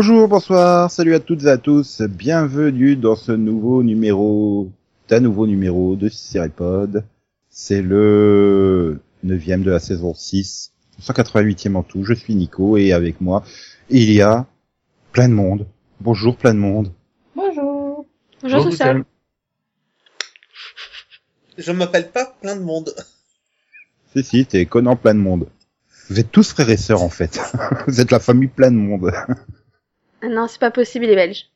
Bonjour, bonsoir, salut à toutes et à tous, bienvenue dans ce nouveau numéro, d'un nouveau numéro de Cyrépod. C'est le neuvième de la saison 6, 188e en tout, je suis Nico et avec moi, il y a plein de monde. Bonjour plein de monde. Bonjour. Bonjour tout seul. Je m'appelle pas plein de monde. Si, si, t'es connant plein de monde. Vous êtes tous frères et sœurs en fait. Vous êtes la famille plein de monde. Ah non, c'est pas possible, il est belge.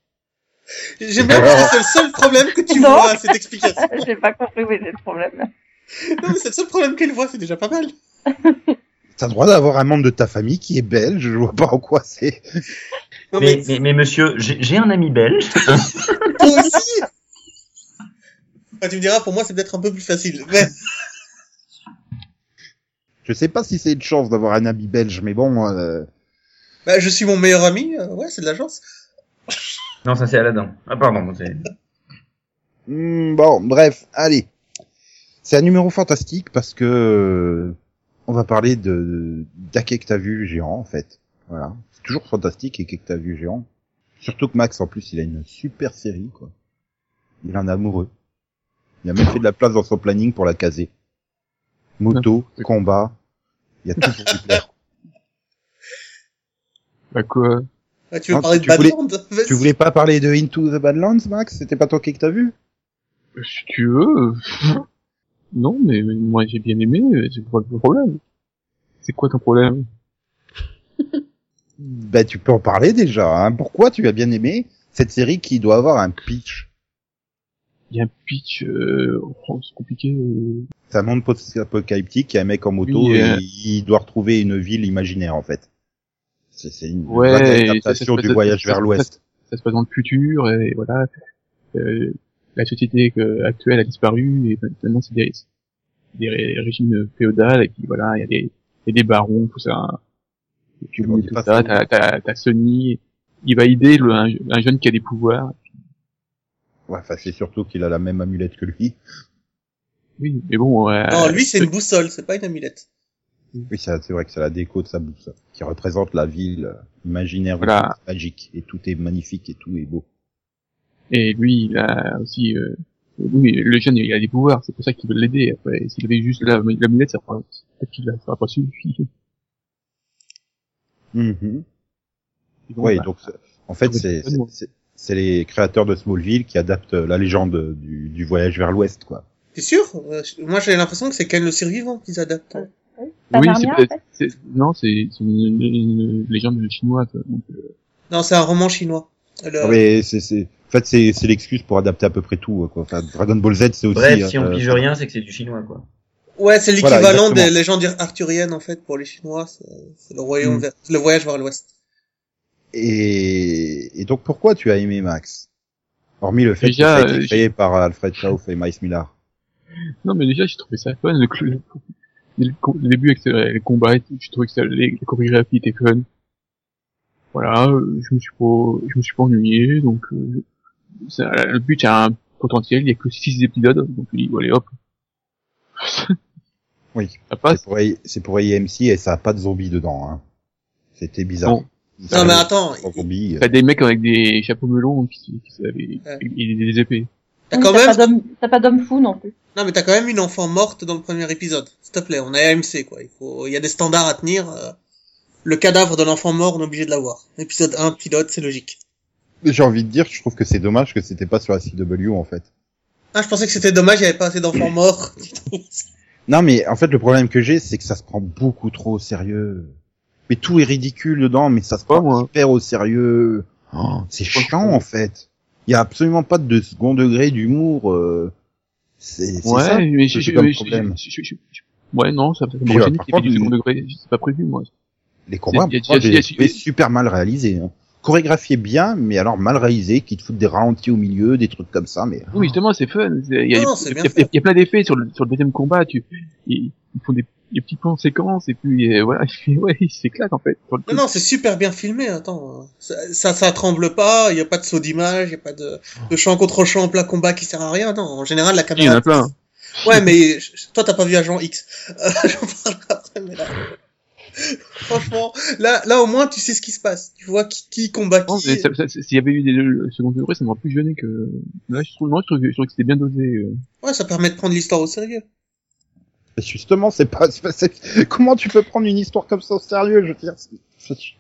J'ai bien que c'est le seul problème que tu vois à cette explication. J'ai pas compris où est le problème. Non, mais c'est le seul problème qu'elle voit, c'est déjà pas mal. T'as le droit d'avoir un membre de ta famille qui est belge, je vois pas en quoi c'est. Non, Mais, mais, mais, mais monsieur, j'ai j'ai un ami belge. toi aussi Ah, Tu me diras, pour moi, c'est peut-être un peu plus facile. Mais Je sais pas si c'est une chance d'avoir un ami belge, mais bon, euh, bah, je suis mon meilleur ami, euh, ouais, c'est de la chance. non, ça c'est Aladdin. Ah pardon, c'est... Hmm, bon, bref, allez. C'est un numéro fantastique parce que euh, on va parler de d'Ake que t'as vu géant en fait. Voilà, c'est toujours fantastique et que t'as vu géant. Surtout que Max en plus il a une super série quoi. Il en est amoureux. Il a même fait de la place dans son planning pour la caser. Moto, combat, il y a tout pour lui plaire. Bah quoi Ah, tu veux Non, parler de tu voulais-. Tu voulais pas parler de Into the Badlands, Max? C'était pas toi qui que t'as vu? Si tu veux. euh, non, mais moi j'ai bien aimé, c'est pas le problème? C'est quoi ton problème? Ben tu peux en parler déjà. Hein. Pourquoi tu as bien aimé cette série qui doit avoir un pitch? Il y a un pitch, euh, oh, c'est compliqué. euh. C'est un monde post-apocalyptique, il y a un mec en moto Oui, et euh. il doit retrouver une ville imaginaire en fait. C'est c'est une Ouais, adaptation du voyage vers l'ouest. Ça se passe dans le futur et voilà. Euh, la société actuelle a disparu et maintenant c'est des, des ré- régimes féodaux et puis voilà, il y a des, il y a des barons, tout ça. Et puis On dit tout ça, t'as, t'as, t'as Sony, il va aider le, un, un jeune qui a des pouvoirs. Ouais, enfin c'est surtout qu'il a la même amulette que lui. Oui, mais bon. euh, Non, lui, c'est une boussole, c'est pas une amulette. Oui, ça- c'est vrai que c'est la déco de sa boussole qui représente la ville euh, imaginaire Voilà. magique et tout est magnifique et tout est beau. Et lui, il a aussi, euh, oui, le jeune, il a des pouvoirs, c'est pour ça qu'il veut l'aider. Après, s'il avait juste la, la lunette, ça aurait- peut-être qu'il a- ça aurait pas suffi. Mhm. Et donc, Ouais, bah, donc c'est- en fait c'est c'est bon. c'est- c'est les créateurs de Smallville qui adaptent la légende du, du voyage vers l'ouest quoi. T'es sûr? Euh, Moi, j'ai l'impression que c'est Ken le survivant qu'ils adaptent. hein. Pas oui, c'est non, c'est une, une- une légende chinoise. Donc, euh, Non, c'est un roman chinois. Le- Ah, mais c'est c'est en fait c'est c'est l'excuse pour adapter à peu près tout quoi. Enfin, Dragon Ball Z c'est aussi Bref, si on euh, pige rien, c'est que c'est du chinois, quoi. Ouais, c'est l'équivalent des légendes arthuriennes, en fait, pour les Chinois. C'est c'est le royaume Mm. vers- le voyage vers l'ouest. Et, et donc pourquoi tu as aimé Max? Hormis le fait Déjà, que ça a été euh, créé par Alfred Schauf et Miles Millar. non, mais déjà, j'ai trouvé ça fun. Le, le, début avec les combats, j'ai trouvé que ça, les, les chorégraphies étaient fun. Voilà, euh, je me suis pas, je me suis pas ennuyé, donc euh, ça, le but a un potentiel. Il y a que six épisodes, donc je dis, bon, allez hop, Oui. ça C'est passe. pour, c'est pour AMC et ça a pas de zombies dedans. Hein. C'était bizarre. Non. Non, mais attends, zombies. euh, T'as des mecs avec des chapeaux melons qui, qui, qui avaient Ouais. et des épées. T'as Oui, quand même, pas d'homme- t'as pas d'homme fou non plus. non, mais t'as quand même une enfant morte dans le premier épisode. S'il te plaît, on est AMC, quoi. Il faut, il y a des standards à tenir. euh, Le cadavre de l'enfant mort, on est obligé de l'avoir. Épisode 1, pilote, c'est logique. J'ai envie de dire, je trouve que c'est dommage que c'était pas sur la CW en fait. Ah, je pensais que c'était dommage, il y avait pas assez d'enfants morts. Non mais en fait le problème que j'ai c'est que ça se prend beaucoup trop au sérieux. Mais tout est ridicule dedans, mais ça se prend moi. hyper au sérieux. Oh, c'est chiant en fait. Il y a absolument pas de second degré d'humour. euh, C'est c'est Ouais, ça mais je, je, comme je- problème. je- je- je- je- ouais, non, ça, ça Puis, par contre, du second degré, c'est pas prévu, moi. Les combats, trouvais super mal réalisés. Hein. Chorégraphiés bien, mais alors mal réalisés, qui te foutent des ralentis au milieu, des trucs comme ça. Mais Oui, justement, c'est fun. c'est- Il y a, Non, il c'est y a- bien il y a- fait. il y a plein d'effets sur le, sur le deuxième combat. Tu, ils, ils font des, les petits plans séquences et puis euh, voilà, il fait, ouais, il s'éclate en fait. Non, non, c'est super bien filmé, attends. Ça, ça, ça tremble pas, il y a pas de saut d'image, il y a pas de, de champ contre champ en plein combat qui sert à rien, non. En général, la Il y en caméra... a plein. Ouais, mais toi, t'as pas vu Agent X. Euh, J'en parlerai après, mais là... Franchement, là, là, au moins, tu sais ce qui se passe. Tu vois qui, qui combat qui. S'il y avait eu des le second degré, ça m'aurait plus gêné que. Là, je trouve, moi, je trouve, je trouve que c'était bien dosé. euh. Ouais, ça permet de prendre l'histoire au sérieux. Justement, c'est pas, c'est pas- c'est- comment tu peux prendre une histoire comme ça au sérieux, je veux dire, c'est-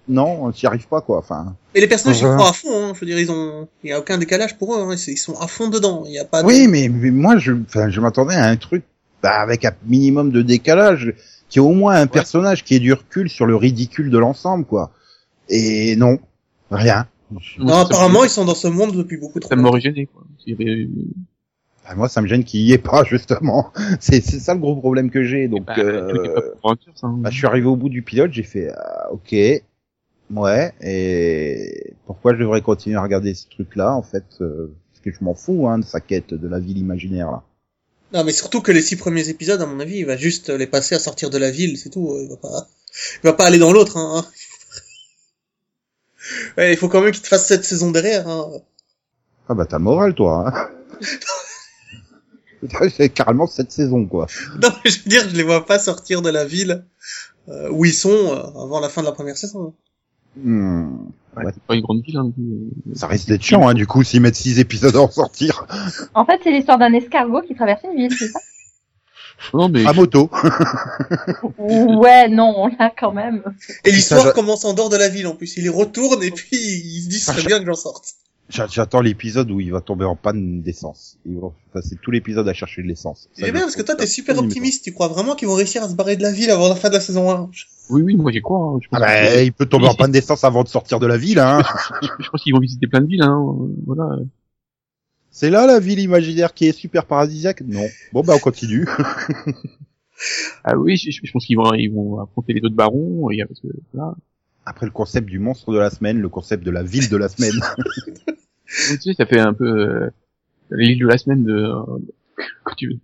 non, t'y arrives pas, quoi, enfin. Et les personnages, ils croient à fond, hein. Je veux dire, ils ont, il y a aucun décalage pour eux, hein. Ils sont à fond dedans. Il y a pas de... Oui, mais, mais moi, je, enfin, je m'attendais à un truc, bah, avec un minimum de décalage, qui ait au moins un personnage qui ait du recul sur le ridicule de l'ensemble, quoi. Et non, rien. Non, apparemment, ils sont dans ce monde depuis beaucoup trop gêné, quoi. Bah, moi, ça me gêne qu'il y ait pas, justement. C'est, c'est ça le gros problème que j'ai, donc, Bah, euh, le truc est pas pour Avengers, hein. bah, je suis arrivé au bout du pilote, j'ai fait, ah, ok, ouais, et pourquoi je devrais continuer à regarder ce truc-là, en fait, euh, parce que je m'en fous, hein, de sa quête de la ville imaginaire, là. Non, mais surtout que les six premiers épisodes, à mon avis, il va juste les passer à sortir de la ville, c'est tout. Il va pas, il va pas aller dans l'autre, hein. Ouais, il faut quand même qu'il te fasse cette saison derrière, hein. Ah bah t'as le moral toi. Hein c'est carrément cette saison quoi. Non, mais je veux dire, je les vois pas sortir de la ville euh, où ils sont euh, avant la fin de la première saison. Hmm. Ouais, Ouais. C'est pas une grande ville, hein. plus. Ça risque d'être chiant hein, du coup s'ils mettent six épisodes à en sortir. En fait, c'est l'histoire d'un escargot qui traverse une ville, c'est ça? Non, mais. À moto. Ouais, non, là quand même. Et l'histoire commence en dehors de la ville en plus. Il y retourne et puis il se dit, ce serait bien que j'en sorte. J'a- J'attends l'épisode où il va tomber en panne d'essence. Ils vont passer tout l'épisode à chercher de l'essence. C'est je bien parce que toi, t'es super optimiste. Tu crois vraiment qu'ils vont réussir à se barrer de la ville avant la fin de la saison 1 Oui, oui, moi j'y crois. hein. Je Ah bah, que- il peut tomber en panne d'essence avant de sortir de la ville, hein. je pense qu'ils vont visiter plein de villes, hein. Voilà. C'est là la ville imaginaire qui est super paradisiaque? Non. Bon bah on continue. Ah oui, je, je pense qu'ils vont, ils vont affronter les autres barons. Et, parce que, là, Après le concept du monstre de la semaine, le concept de la ville de la semaine. tu sais, ça fait un peu euh, l'île de la semaine de, euh, quand tu veux,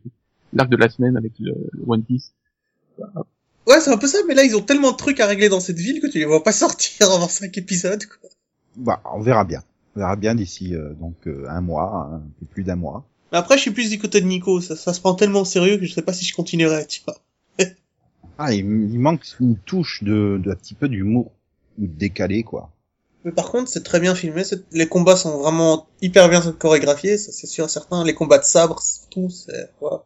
l'arc de la semaine avec le, le One Piece. Ouais, c'est un peu ça, mais là, ils ont tellement de trucs à régler dans cette ville que tu les vois pas sortir avant cinq épisodes, quoi. bah on verra bien. On verra bien d'ici euh, donc euh, un mois, un peu plus d'un mois. Mais après, je suis plus du côté de Nico. Ça, ça se prend tellement au sérieux que je sais pas si je continuerai, tu vois. Ah, il, il manque une touche de, de un petit peu d'humour ou décalé, quoi. Mais par contre, c'est très bien filmé. Les combats sont vraiment hyper bien chorégraphiés, ça c'est sûr et certain. Les combats de sabre, surtout, c'est voilà.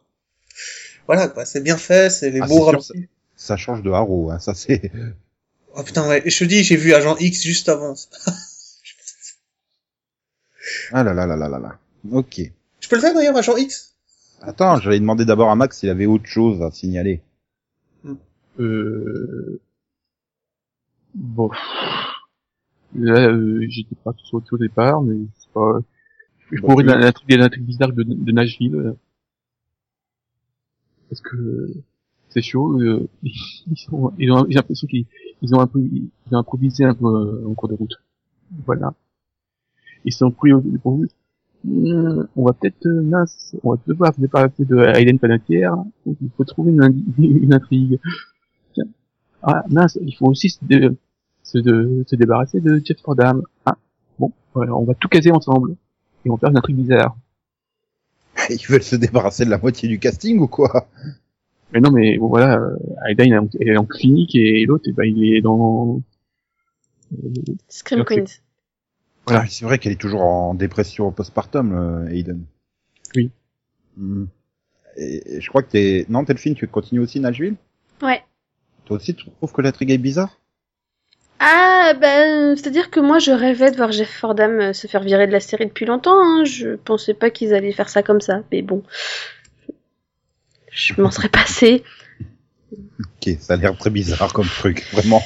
Voilà, quoi. C'est bien fait, c'est les Ah, beaux sûr. Ça change de Haro, hein, ça c'est. Oh putain, ouais. Je te dis, j'ai vu Agent X juste avant. Ah là là là là là là. Ok. Je peux le faire d'ailleurs, Agent X? Attends, j'allais demander d'abord à Max s'il avait autre chose à signaler. Euh... Bon. Là, euh, j'étais pas chose au départ, mais c'est pas... Je Bon, pourrais l'intrigue l'intrigue bizarre de, de Nashville. euh, Parce que c'est chaud. euh, ils, sont, ils ont, j'ai l'impression qu'ils ils ont un peu, ils ont improvisé un peu euh, en cours de route. Voilà. Ils sont pris au dépourvu. Hum, On va peut-être, euh, mince, on va devoir se débarrasser de Hayden Panettiere. Il faut trouver une, une intrigue. Ah, mince, il faut aussi se, dé- se, de- se débarrasser de Jeff Fordham. Ah, bon, voilà, on va tout caser ensemble. Et on va faire une intrigue bizarre. Ils veulent se débarrasser de la moitié du casting ou quoi? Mais non, mais bon, voilà, euh, elle est en- clinique et l'autre, eh ben, il est dans... euh, Scream. Queens. Voilà. Ah, C'est vrai qu'elle est toujours en dépression postpartum, euh, Aiden. Oui. Hmm. Et, et je crois que t'es... Non, Delphine, tu continues aussi Nashville? Ouais. Toi aussi, tu trouves que l'intrigue est bizarre? Ah, ben, c'est-à-dire que moi, je rêvais de voir Jeff Fordham euh, se faire virer de la série depuis longtemps. Hein. Je pensais pas qu'ils allaient faire ça comme ça, mais bon. Je m'en serais passé. Ok, ça a l'air très bizarre comme truc, vraiment.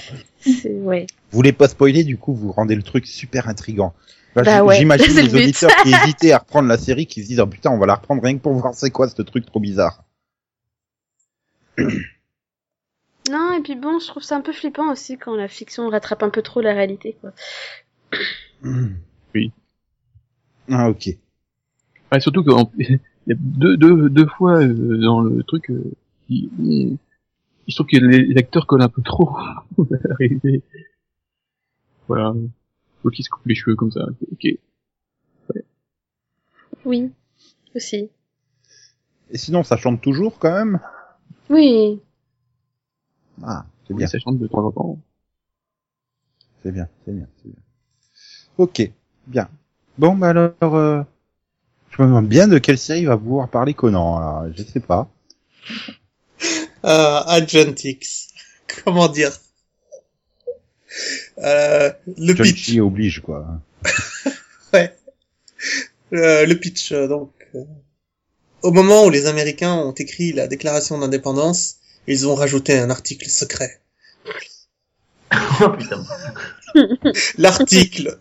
Ouais. Vous voulez pas spoiler, du coup, vous rendez le truc super intrigant. Bah j- ouais, J'imagine les le auditeurs qui hésitaient à reprendre la série, qui se disent, oh putain, on va la reprendre rien que pour voir c'est quoi ce truc trop bizarre. Non, et puis bon, je trouve ça un peu flippant aussi quand la fiction rattrape un peu trop la réalité, quoi. Oui. Ah, ok. Ouais, surtout qu'il y a deux, deux, deux fois euh, dans le truc, euh, il, je trouve que les, les acteurs collent un peu trop à la réalité. Voilà. L'autre qui se coupe les cheveux comme ça. Ok. Oui, aussi. Et sinon, ça chante toujours quand même? Oui. Ah, c'est bien, ça chante de temps en temps. c'est bien, c'est bien, c'est bien. Ok, bien. Bon, bah alors, euh, je me demande bien de quelle série va pouvoir parler Conan, là. Je sais pas. Euh, Agent X. Comment dire? Euh, Le John pitch. Oblige, quoi. Ouais. Euh, le pitch, euh, donc. euh, au moment où les Américains ont écrit la déclaration d'indépendance, ils ont rajouté un article secret. Oh putain. L'article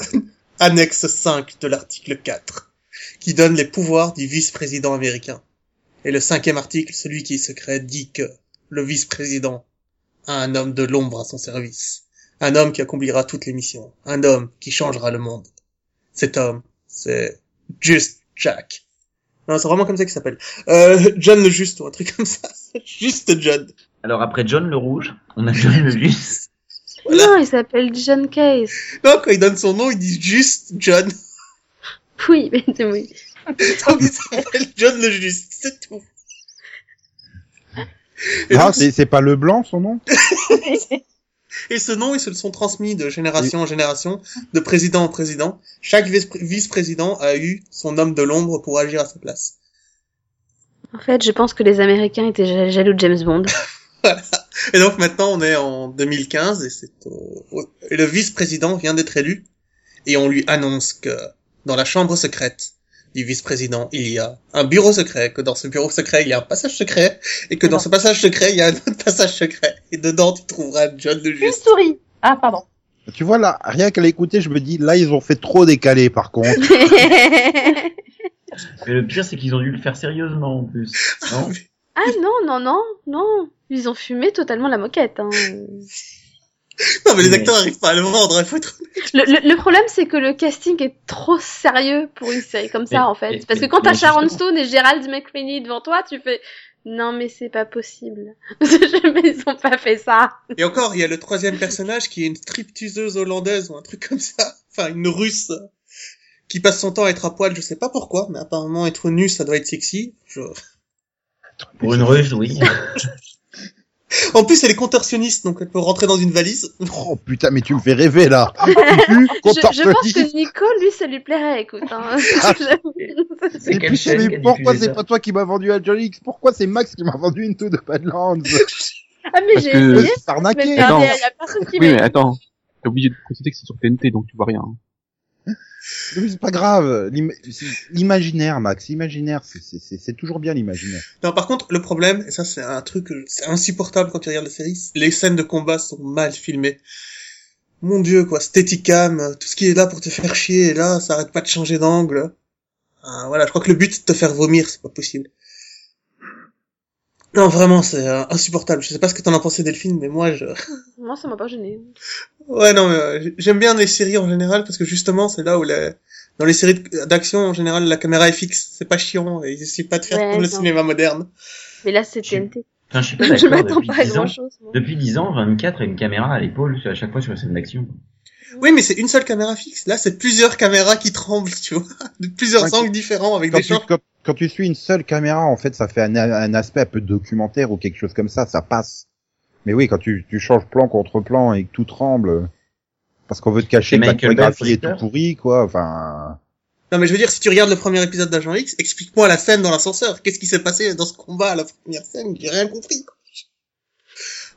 annexe 5 de l'article 4, qui donne les pouvoirs du vice-président américain. Et le cinquième article, celui qui est secret, dit que le vice-président a un homme de l'ombre à son service. Un homme qui accomplira toutes les missions. Un homme qui changera le monde. Cet homme, c'est Just Jack. Non, c'est vraiment comme ça qu'il s'appelle. Euh, John le Juste ou un truc comme ça. Juste John. Alors après John le rouge, on a John le. Voilà. Non, il s'appelle John Case. Non, quand il donne son nom, il dit juste John. Oui, mais oui. Donc il s'appelle John le Juste, c'est tout. Et, Ah, c'est pas le blanc, son nom? et ce nom, ils se le sont transmis de génération en génération, de président en président. Chaque vice- vice-président a eu son homme de l'ombre pour agir à sa place. En fait, je pense que les Américains étaient ja- jaloux de James Bond. Et donc maintenant, on est en 2015 et c'est le vice-président vient d'être élu et on lui annonce que dans la chambre secrète du vice-président, il y a un bureau secret, que dans ce bureau secret, il y a un passage secret et que dans ce passage secret, il y a un autre passage secret et dedans, tu trouveras John le Une Juste. souris. Ah, pardon. Tu vois, là, rien qu'à l'écouter, je me dis, là, ils ont fait trop décaler, par contre. Mais le pire, c'est qu'ils ont dû le faire sérieusement en plus. Non ah non, non, non, non. Ils ont fumé totalement la moquette. Hein. Non, mais les Mais- acteurs n'arrivent pas à le vendre, il faut être... Le, le- le problème, c'est que le casting est trop sérieux pour une série comme ça, Mais- en fait. mais- Parce que quand t'as Sharon justement. Stone et Gerald McRaney devant toi, tu fais non, mais c'est pas possible. mais ils ont pas fait ça. Et encore, il y a le troisième personnage qui est une stripteaseuse hollandaise ou un truc comme ça. Enfin, une russe qui passe son temps à être à poil, je sais pas pourquoi, mais apparemment être nu, ça doit être sexy. Je- Pour une russe, oui. En plus, elle est contorsionniste, donc elle peut rentrer dans une valise. Oh putain, mais tu me fais rêver, là. Je, je pense que Nico, lui, ça lui plairait, écoute. Hein. C'est Et quelle qui mais pourquoi c'est pas toi qui m'as vendu à John X? Pourquoi c'est Max qui m'a vendu une tour de Badlands? Ah, mais j'ai essayé, mais Attends. Oui, m'a mais attends. T'es obligé de préciser que c'est sur TNT, donc tu vois rien. C'est pas grave. L'imaginaire, Max, l'imaginaire, c'est- toujours bien l'imaginaire. Non, par contre, le problème, et ça c'est un truc, c'est insupportable quand tu regardes la série, les scènes de combat sont mal filmées. Mon dieu, quoi, Steadicam, tout ce qui est là pour te faire chier, et là, ça arrête pas de changer d'angle. Ah, voilà, je crois que le but c'est de te faire vomir, c'est pas possible. Non, vraiment, c'est euh, insupportable. Je sais pas ce que t'en as pensé Delphine, mais moi, je... Moi, ça m'a pas gêné. Ouais, non, mais euh, j'aime bien les séries en général, parce que justement, c'est là où les... dans les séries d'action, en général, la caméra est fixe, c'est pas chiant, et ils essaient pas de faire Ouais, comme le non. cinéma moderne. Mais là, c'est TNT. Enfin, je suis pas Je d'accord. m'attends pas à 10 ans, grand chose. depuis 10 ans, 24 a une caméra à l'épaule à chaque fois sur une scène d'action. Oui, mais c'est une seule caméra fixe. Là, c'est plusieurs caméras qui tremblent, tu vois, de plusieurs Ouais, angles différents avec Quand des tu, quand, quand tu suis une seule caméra, en fait, ça fait un, un aspect un peu documentaire ou quelque chose comme ça, ça passe. Mais oui, quand tu, tu changes plan contre plan et que tout tremble, parce qu'on veut te cacher que la chorégraphie est tout pourri, quoi. Enfin, Non, mais je veux dire, si tu regardes le premier épisode d'Agent X, explique-moi la scène dans l'ascenseur. Qu'est-ce qui s'est passé dans ce combat à la première scène? J'ai rien compris. quoi.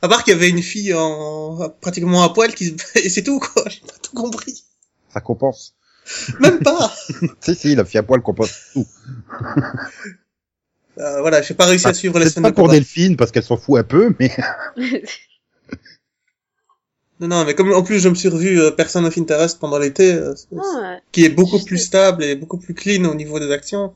À part qu'il y avait une fille en pratiquement à poil qui se... et c'est tout quoi. J'ai pas tout compris. ça compense. Même pas. si, si, la fille à poil compense tout. Euh, voilà, j'ai pas réussi à suivre les scènes pas de pour combat. Delphine, parce qu'elle s'en fout un peu, mais Non, non, mais comme en plus je me suis revu euh, Person of Interest pendant l'été, euh, Ah, ouais. qui est beaucoup Je plus sais. stable et beaucoup plus clean au niveau des actions,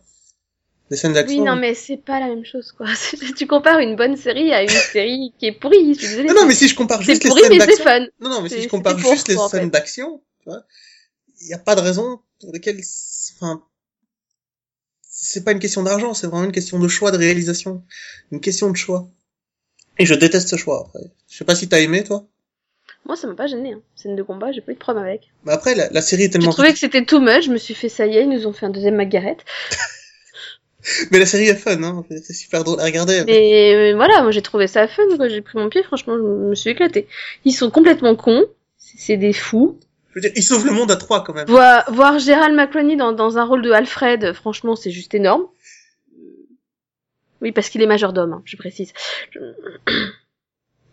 des scènes d'action. Oui, non, mais c'est pas la même chose, quoi. tu compares une bonne série à une série qui est pourrie, je. Non, non, mais si je compare juste les pourri, scènes mais c'est d'action, non, non, mais si je compare pour, juste les quoi, en scènes fait. d'action, tu vois, il y a pas de raison pour lesquelles, enfin, c'est pas une question d'argent, c'est vraiment une question de choix de réalisation, une question de choix. Et je déteste ce choix, après. Je sais pas si t'as aimé, toi. Moi, ça m'a pas gêné. Hein. Scène de combat, j'ai pas eu de problème avec. Mais après, la, la série est J'ai tellement... trouvé que c'était too much, je me suis fait ça y est, ils nous ont fait un deuxième Margaret. Mais la série est fun, hein. C'est super drôle à regarder. Et euh, voilà, moi j'ai trouvé ça fun, quoi. J'ai pris mon pied, franchement, je me suis éclatée. Ils sont complètement cons, c'est des fous. Je veux dire, ils sauvent le monde à trois, quand même. Voir, voir Gérald McCroney dans, dans un rôle de Alfred, franchement, c'est juste énorme. Oui, parce qu'il est majordome, hein, je précise.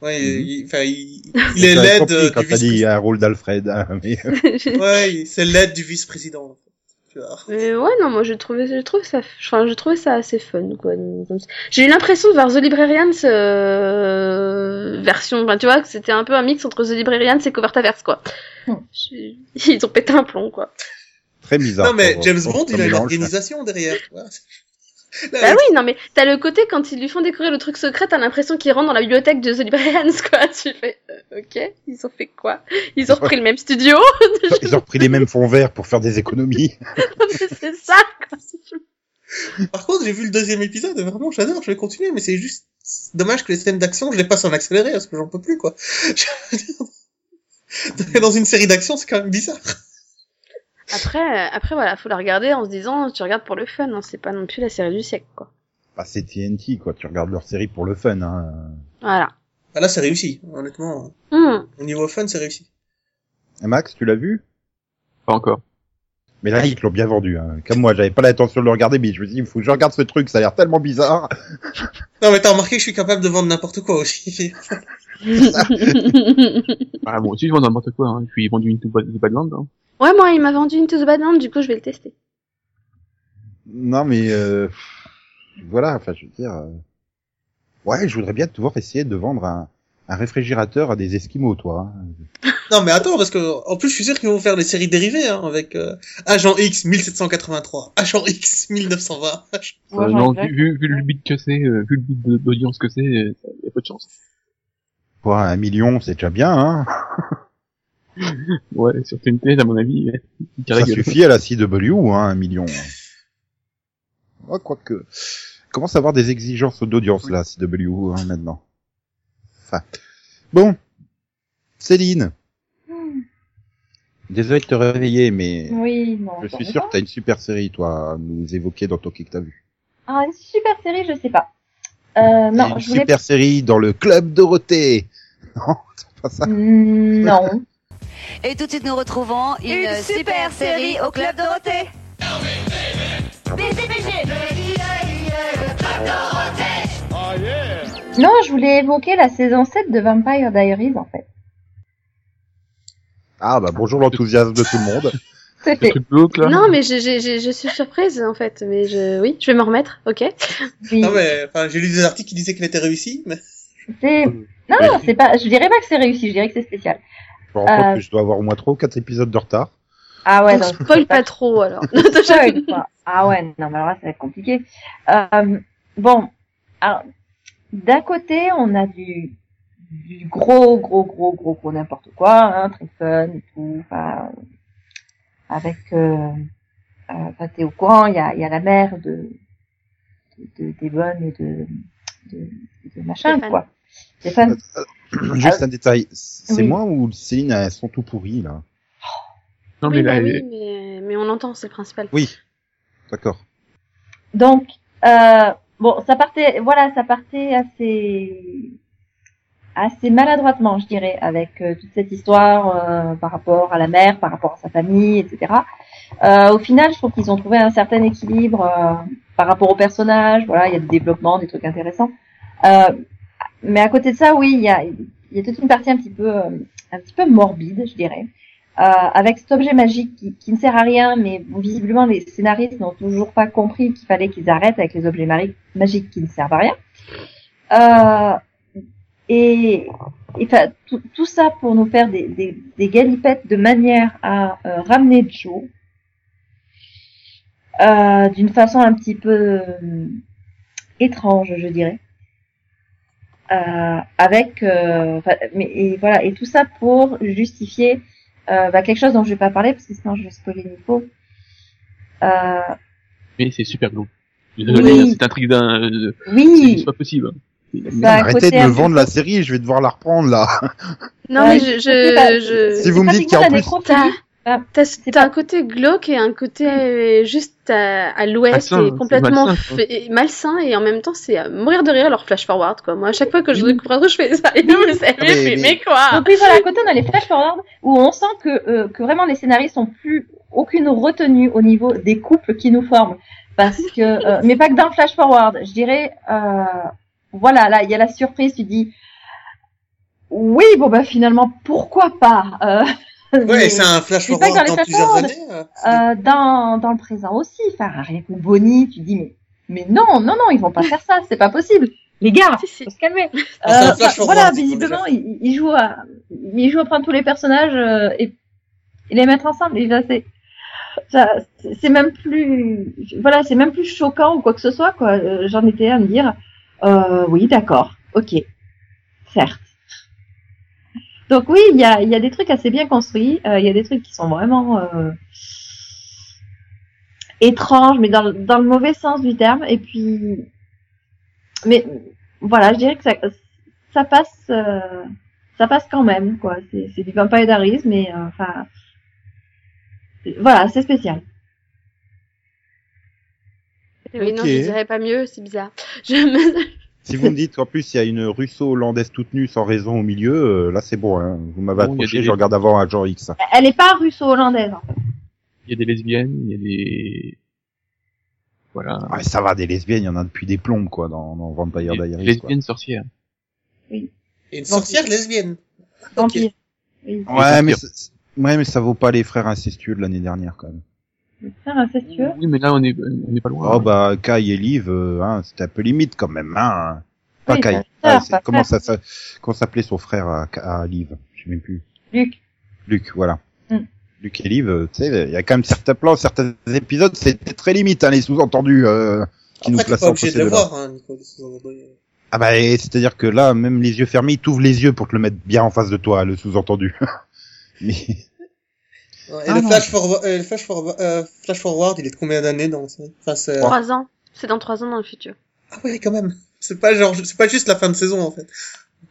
Ouais, Mhm. il, enfin, il, il est l'aide euh, quand du t'as dit vice-président. un rôle d'Alfred. hein, mais... Ouais, c'est l'aide du vice-président. Mais ouais, non, moi j'ai trouvé, j'ai trouvé ça, enfin, j'ai trouvé ça assez fun, quoi. J'ai eu l'impression de voir The Librarians euh, version, enfin, tu vois, que c'était un peu un mix entre The Librarians et Covertaverse, quoi. Hmm. Ils ont pété un plomb, quoi. Très bizarre. Non, mais James Bond, il a une mélange. organisation derrière. Là, Bah oui, non, mais t'as le côté quand ils lui font découvrir le truc secret, t'as l'impression qu'il rentre dans la bibliothèque de The Librarians, quoi. Tu fais, euh, ok, ils ont fait quoi? Ils ont repris le même studio? Ils ont repris les mêmes fonds verts pour faire des économies. C'est ça, quoi. Par contre, j'ai vu le deuxième épisode, et vraiment, j'adore, je vais continuer, mais c'est juste dommage que les scènes d'action, je les passe en accéléré, parce que j'en peux plus, quoi. Dans une série d'action, c'est quand même bizarre. Après, après, voilà, faut la regarder en se disant, tu regardes pour le fun, hein, c'est pas non plus la série du siècle, quoi. Bah, c'est TNT, quoi. Tu regardes leur série pour le fun, hein. Voilà. Ah, là, c'est réussi, honnêtement. Hmm. Au niveau fun, c'est réussi. Et Max, tu l'as vu? Pas encore. Mais là, ils te l'ont bien vendu. Hein. Comme moi, j'avais pas l'intention de le regarder, mais je me suis dit, il faut que je regarde ce truc, ça a l'air tellement bizarre. Non, mais t'as remarqué que je suis capable de vendre n'importe quoi aussi. Ah, bon, aussi, je vends n'importe quoi, hein. Je suis vendu une tout de Badland, hein. Ouais, moi, il m'a vendu Into the Badland, du coup, je vais le tester. Non, mais euh, voilà, enfin, je veux dire, euh, ouais, je voudrais bien te voir essayer de vendre un, un réfrigérateur à des Esquimaux, toi. hein. Non, mais attends, parce que, en plus, je suis sûr qu'ils vont faire des séries dérivées, hein, avec, euh, Agent X 1783, Agent X 1920. Ouais, Euh, non, vu, vu, vu le beat que c'est, euh, vu le de- d'audience que c'est, euh, y a pas de chance. Quoi, un million, c'est déjà bien, hein. Ouais, sur TNT, à mon avis, Ça suffit à la CW, hein, un million. Ouais, quoique. Commence à avoir des exigences d'audience, là, CW, hein, maintenant. Enfin. Bon. Céline. Désolé de te réveiller, mais Oui, non. je suis sûr que t'as une super série, toi, à nous évoquer dans Tokyo que t'as vu. Ah, une super série, je sais pas. Euh, non, une je voulais super série dans le club Dorothée. Non, c'est pas ça. Mm, non. Et tout de suite, nous retrouvons une, super, série au Club Dorothée. Non, je voulais évoquer la saison 7 de Vampire Diaries, en fait. Ah bah bonjour l'enthousiasme de tout le monde. C'est fait. là. Non, mais je, je, je, je suis surprise, en fait. Mais je, oui, je vais me remettre, ok. Oui. Non, mais, enfin, j'ai lu des articles qui disaient qu'elle était réussie, mais... C'est- Non, non, c'est pas, je dirais pas que c'est réussi, je dirais que c'est spécial. Je me rends compte Euh, que je dois avoir au moins trois ou quatre épisodes de retard. Ah ouais, Donc, non, spoil pas trop, alors. Spoil. Ah ouais, non, mais alors là, ça va être compliqué. Euh, bon, alors, d'un côté, on a du, du gros, gros, gros, gros, gros n'importe quoi, hein, très fun et tout, enfin, avec, euh, euh, enfin, t'es au courant, il y a, il y a la mère de, de, de d'Ebon et de, de, de machin, Stéphane. quoi. Stéphane. Juste un détail. C'est oui. moi ou Céline a son tout pourri là Non, oui, mais là, bah elle- oui, mais, mais on entend, c'est le principal. Oui. D'accord. Donc, euh, bon, ça partait, voilà, ça partait assez, assez maladroitement, je dirais, avec euh, toute cette histoire euh, par rapport à la mère, par rapport à sa famille, etc. Euh, au final, je trouve qu'ils ont trouvé un certain équilibre euh, par rapport au personnage. Voilà, il y a des développements, des trucs intéressants. Mais à côté de ça, oui, il y a, y a toute une partie un petit peu, euh, un petit peu morbide, je dirais. Euh, avec cet objet magique qui, qui ne sert à rien, mais visiblement les scénaristes n'ont toujours pas compris qu'il fallait qu'ils arrêtent avec les objets magiques qui ne servent à rien. Euh, et et, tout, tout ça pour nous faire des, des, des galipettes de manière à euh, ramener Joe euh, d'une façon un petit peu euh, étrange, je dirais. Euh, avec, euh, mais et voilà, et tout ça pour justifier euh, bah, quelque chose dont je vais pas parler parce que sinon je vais spoiler l'info. Euh, mais c'est super glauque. Désolé, Oui. c'est un truc d'un, euh, oui, c'est pas possible. Ça Arrêtez de me vendre la série, je vais devoir la reprendre là. Non, Ouais, mais je, je, je... Si vous me dites qu'il y a en plus- Ah, t'as, c'est t'as pas- un côté glauque et un côté euh, juste à, à l'ouest Malsain, qui est c'est complètement malsain, fait- malsain et en même temps c'est à mourir de rire leur flash forward quoi. Moi à chaque fois que je découvre un truc je fais ça et sais, Ah, mais- mais, mais- mais quoi Donc oui, voilà, à côté, on a les flash forward où on sent que, euh, que vraiment les scénaristes ont plus aucune retenue au niveau des couples qui nous forment. Parce que, euh, mais pas que dans le flash forward. Je dirais, euh, voilà, là, il y a la surprise, tu dis, oui, bon, bah, finalement, pourquoi pas, euh, Ouais, c'est un flash c'est pas que forward dans dans les plusieurs années. euh, euh, dans, dans le présent aussi. Enfin, rien que Bonnie, tu dis, mais, mais non, non, non, ils vont pas faire ça, c'est pas possible. Les gars, Si, si. faut se calmer. Euh, bah, forward, voilà, ils visiblement, il, il joue à, il joue à prendre tous les personnages euh, et, et les mettre ensemble. Et là, c'est, ça, c'est c'est même plus, voilà, c'est même plus choquant ou quoi que ce soit, quoi. Euh, J'en étais à me dire, euh, oui, d'accord, ok, certes. Donc oui, il y a, il y a des trucs assez bien construits. euh, Il y a des trucs qui sont vraiment euh, étranges, mais dans, le- dans le mauvais sens du terme. Et puis, mais voilà, je dirais que ça, ça passe, euh, ça passe quand même, quoi. C'est, c'est du Vampire Diaries, mais euh, enfin, voilà, c'est spécial. Oui, non, je dirais pas mieux, c'est bizarre. Je me... Si vous me dites qu'en plus il y a une russo-hollandaise toute nue sans raison au milieu, euh, là c'est bon. Hein. Vous m'avez Bon, accroché, des- je regarde avant à Jean X. Elle est pas russo-hollandaise. En fait. Il y a des lesbiennes, il y a des... Voilà. Ouais, ça va, des lesbiennes, il y en a depuis des plombes quoi dans, dans Vampire Des Diaries. quoi. lesbiennes sorcières. Et une sorcière lesbienne. Vampire. Oui. Ouais, mais vampires. c'est- ouais, mais ça vaut pas les frères incestueux de l'année dernière quand même. Frère incestueux. Oui, mais là, on est, on est pas loin. Oh bah Kai et Liv, euh, hein, c'était un peu limite quand même. Hein. Pas Oui, Kai. Ah, pas comment frère. ça, ça comment s'appelait son frère à, à Liv? Je sais même plus. Luc. Luc, voilà. Mm. Luc et Liv, euh, tu sais, il y a quand même certains plans, certains épisodes, c'était très limite, hein, les sous-entendus euh, qui nous Après, pas entre obligé de le voir, hein, Nico. les sous-entendus. Ah bah, et c'est-à-dire que là, même les yeux fermés, ils t'ouvrent les yeux pour te le mettre bien en face de toi, le sous-entendu. Mais Et Ah le non. flash, forward, euh, le flash, forward, euh, flash forward, il est de combien d'années dans ça enfin, c'est... Trois ans. C'est dans trois ans dans le futur. Ah ouais, quand même. C'est pas genre, c'est pas juste la fin de saison en fait.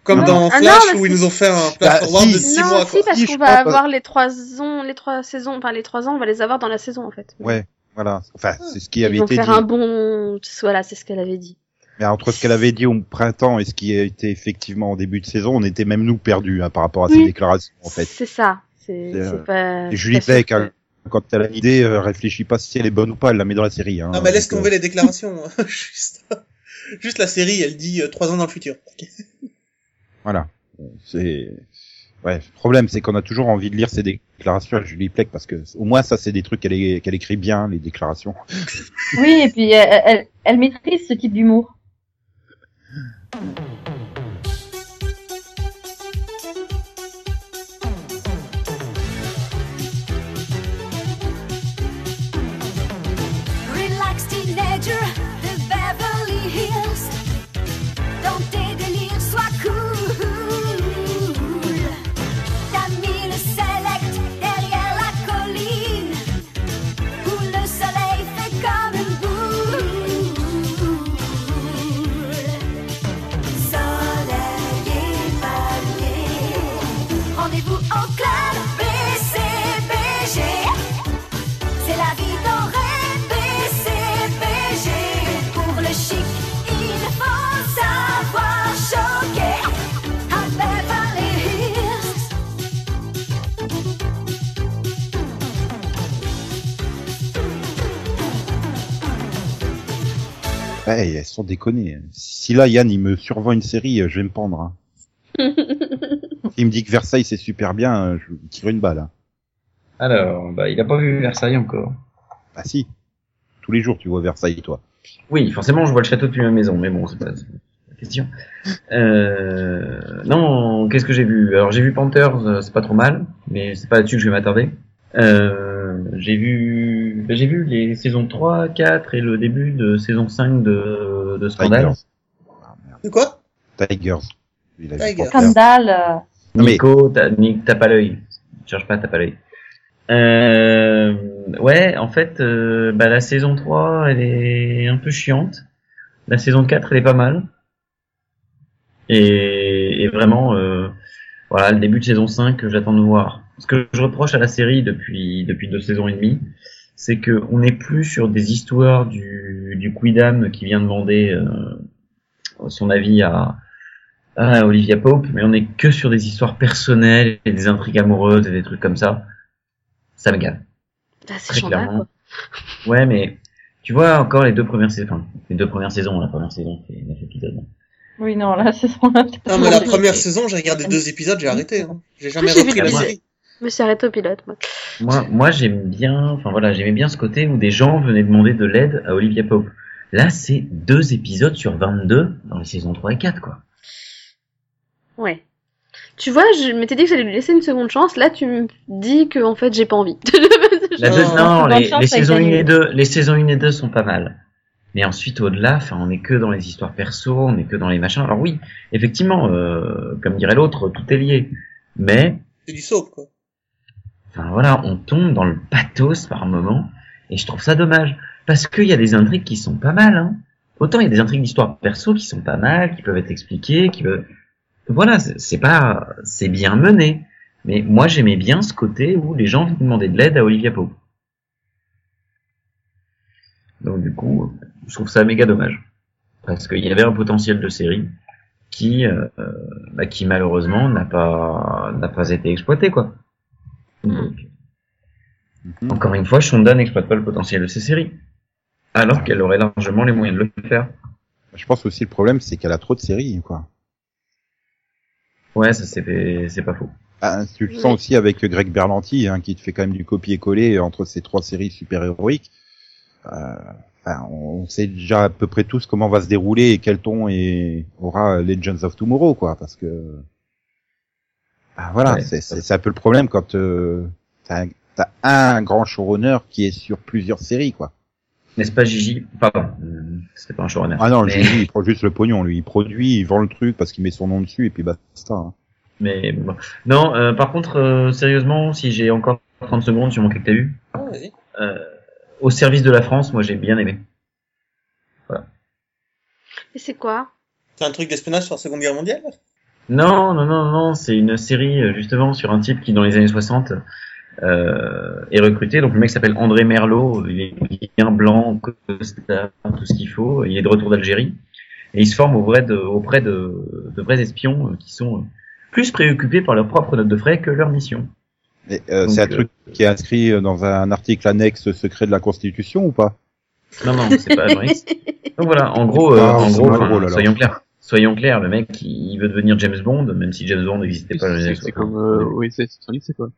Comme Non. dans Ah non, Flash où ils nous ont fait un flash Bah, forward si. de six non, mois si, quoi. parce Si, qu'on va pas. avoir les trois ans, les trois saisons, enfin les trois ans, on va les avoir dans la saison en fait. ouais, voilà. Enfin, c'est ce qui Ils avait vont été faire dit. un bon, voilà, c'est ce qu'elle avait dit. Mais entre ce qu'elle avait dit au printemps et ce qui a été effectivement au début de saison, on était même nous perdus hein, par rapport à ces Oui. déclarations en fait. C'est ça. C'est, euh, pas. Julie pas que- hein, quand elle a une idée, euh, réfléchit pas si elle est bonne ou pas, elle la met dans la série. Hein, Non mais laisse Donc, euh, tomber les déclarations. hein. juste, juste la série, elle dit euh, trois ans dans le futur. Voilà. C'est ouais. Le problème, c'est qu'on a toujours envie de lire ces déclarations à Julie Plec parce que au moins ça, c'est des trucs qu'elle écrit bien, les déclarations. Oui, et puis elle, elle, elle maîtrise ce type d'humour. Ouais, elles sont déconnées. Si là Yann il me survend une série, je vais me pendre. Hein. il me dit que Versailles c'est super bien, euh, je lui tire une balle. Hein. Alors, bah, il a pas vu Versailles encore. Bah si. Tous les jours tu vois Versailles toi. Oui, forcément, je vois le château depuis ma maison, mais bon, c'est pas la question. Euh, non, qu'est-ce que j'ai vu? Alors, j'ai vu Panthers, euh, c'est pas trop mal, mais c'est pas là-dessus que je vais m'attarder. Euh, j'ai vu, bah, j'ai vu les saisons 3, 4 et le début de saison 5 de, de Scandale. De quoi? Tigers. Il a Tigers. Scandale. euh, Non, mais- Nico, t'as pas l'œil. Cherche pas, t'as pas l'œil. Euh, ouais, en fait, euh, bah, la saison 3, elle est un peu chiante. La saison 4, elle est pas mal. Et, et vraiment, euh, voilà, le début de saison 5, j'attends de voir. Ce que je reproche à la série depuis depuis deux saisons et demie, c'est que on n'est plus sur des histoires du du Quidam qui vient demander euh, son avis à à Olivia Pope, mais on est que sur des histoires personnelles et des intrigues amoureuses et des trucs comme ça. Ça me gave. Ah, c'est clairement. quoi. Ouais, mais tu vois encore les deux premières saisons, enfin, les deux premières saisons, la première saison, c'est neuf épisodes. Oui, non, là, ce sont là. Non, mais la première saison, j'ai regardé deux épisodes, j'ai arrêté. Hein. J'ai jamais repris la série. Je me suis arrêtée au pilote, moi. Moi, moi, j'aime bien, enfin voilà, j'aimais bien ce côté où des gens venaient demander de l'aide à Olivia Pope. Là, c'est deux épisodes sur 22 dans les saisons 3 et 4, quoi. Ouais. Tu vois, je m'étais dit que j'allais lui laisser une seconde chance. Là, tu me dis que, en fait, j'ai pas envie. La Non, deux- non, les, chance les avec saisons 1 Daniel. et 2, les saisons 1 et 2 sont pas mal. Mais ensuite, au-delà, enfin, on est que dans les histoires perso, on est que dans les machins. Alors oui, effectivement, euh, comme dirait l'autre, tout est lié. Mais, C'est du soap, quoi. Enfin voilà, on tombe dans le pathos par moment, et je trouve ça dommage. Parce qu'il y a des intrigues qui sont pas mal, hein. Autant il y a des intrigues d'histoire perso qui sont pas mal, qui peuvent être expliquées, qui peuvent... Voilà, c'est pas... C'est bien mené. Mais moi, j'aimais bien ce côté où les gens demander de l'aide à Olivia Pope. Donc du coup, je trouve ça méga dommage. Parce qu'il y avait un potentiel de série qui, euh, euh, bah, qui malheureusement n'a pas, n'a pas été exploité, quoi. Donc, Mhm. encore une fois, Shonda n'exploite pas le potentiel de ces séries. Alors qu'elle aurait largement les moyens de le faire. Je pense aussi le problème, c'est qu'elle a trop de séries, quoi. Ouais, ça c'est, c'est pas faux. Ah, tu le sens aussi avec Greg Berlanti, hein, qui te fait quand même du copier-coller entre ces trois séries super-héroïques. Euh, enfin, on sait déjà à peu près tous comment va se dérouler et quel ton et aura Legends of Tomorrow, quoi, parce que ah, voilà, Ouais. c'est c'est c'est un peu le problème quand euh, t'as t'as un grand showrunner qui est sur plusieurs séries, quoi. N'est-ce pas Gigi? Pardon, euh, c'était pas un showrunner. Ah non, mais, Gigi, il prend juste le pognon, lui, il produit, il vend le truc parce qu'il met son nom dessus et puis basta. hein. mais bon. Non, euh, par contre, euh, sérieusement, si j'ai encore 30 secondes sur mon que t'as vu, Ah, vas-y. euh, au service de la France, moi j'ai bien aimé. Et c'est quoi? C'est un truc d'espionnage sur la Seconde Guerre mondiale? Non, non, non, non, c'est une série euh, justement sur un type qui dans les années 60 euh, est recruté. Donc le mec s'appelle André Merlot, il est bien blanc, costard, tout ce qu'il faut. Il est de retour d'Algérie et il se forme auprès de, auprès de, de vrais espions euh, qui sont euh, plus préoccupés par leur propre note de frais que leur mission. Euh, c'est un euh, truc qui est inscrit dans un article annexe secret de la Constitution ou pas? Non, non, c'est pas X. Donc voilà, en gros, euh, Ah, en gros, alors. soyons clairs. Soyons clairs, le mec, il veut devenir James Bond, même si James Bond n'existait pas C'est c'est 60. comme, euh, oui, c'est, c'est, c'est quoi.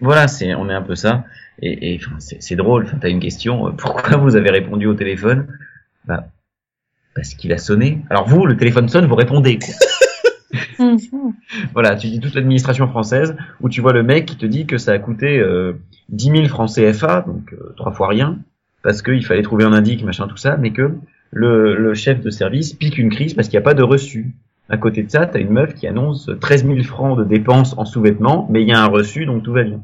Voilà, c'est, on est un peu ça. Et, et enfin, c'est, drôle. Enfin, t'as une question. euh, Pourquoi vous avez répondu au téléphone? Bah, parce qu'il a sonné. Alors vous, le téléphone sonne, vous répondez. Quoi. Voilà, tu dis toute l'administration française où tu vois le mec qui te dit que ça a coûté euh, 10 000 francs CFA, donc euh, trois fois rien, parce qu'il fallait trouver un indique, machin, tout ça, mais que le, le chef de service pique une crise parce qu'il n'y a pas de reçu. À côté de ça, t'as une meuf qui annonce 13 000 francs de dépenses en sous-vêtements, mais il y a un reçu, donc tout va bien.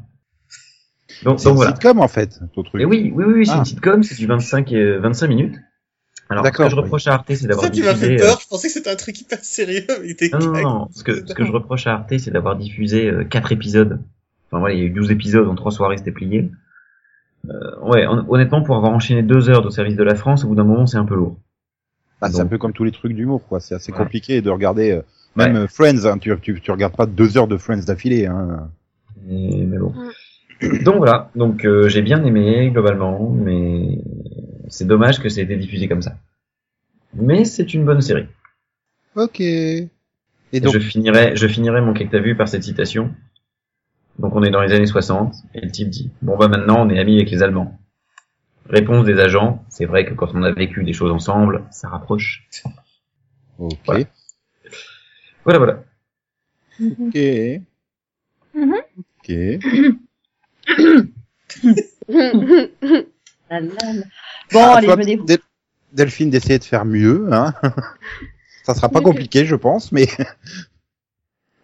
Donc, C'est une voilà. sitcom en fait, ton truc. Et oui, oui, oui, oui, c'est Ah. une sitcom, c'est du 25, et 25 minutes. Alors, ce que je reproche à Arte, c'est d'avoir Ça, tu m'as fait diffusé... euh, peur. Je pensais que c'était un truc hyper sérieux, mais était Non, non, non, ce que, ce que je reproche à Arte, c'est d'avoir diffusé euh, quatre épisodes. Enfin voilà, il y a eu 12 épisodes en trois soirées, c'était plié. Euh, ouais, hon- honnêtement, pour avoir enchaîné deux heures au service de la France, au bout d'un moment, c'est un peu lourd. Bah, c'est un peu comme tous les trucs d'humour, quoi. C'est assez Ouais. compliqué de regarder. euh, même euh, Friends, hein, tu, tu, tu regardes pas deux heures de Friends d'affilée. Hein. Mais, mais bon. Donc voilà, donc euh, j'ai bien aimé globalement, mais c'est dommage que ça ait été diffusé comme ça. Mais c'est une bonne série. Ok. Et Et donc, je finirai, je finirai mon que t'as vu par cette citation. Donc on est dans les années 60, et le type dit, bon bah maintenant on est amis avec les Allemands. Réponse des agents, c'est vrai que quand on a vécu des choses ensemble, ça rapproche. ok. Voilà. Voilà, voilà. Ok. Mhm. Ok. La, la. Bon, Ah, allez, toi, je me. Del- Delphine d'essayer de faire mieux, hein. Ça sera pas compliqué, je pense, mais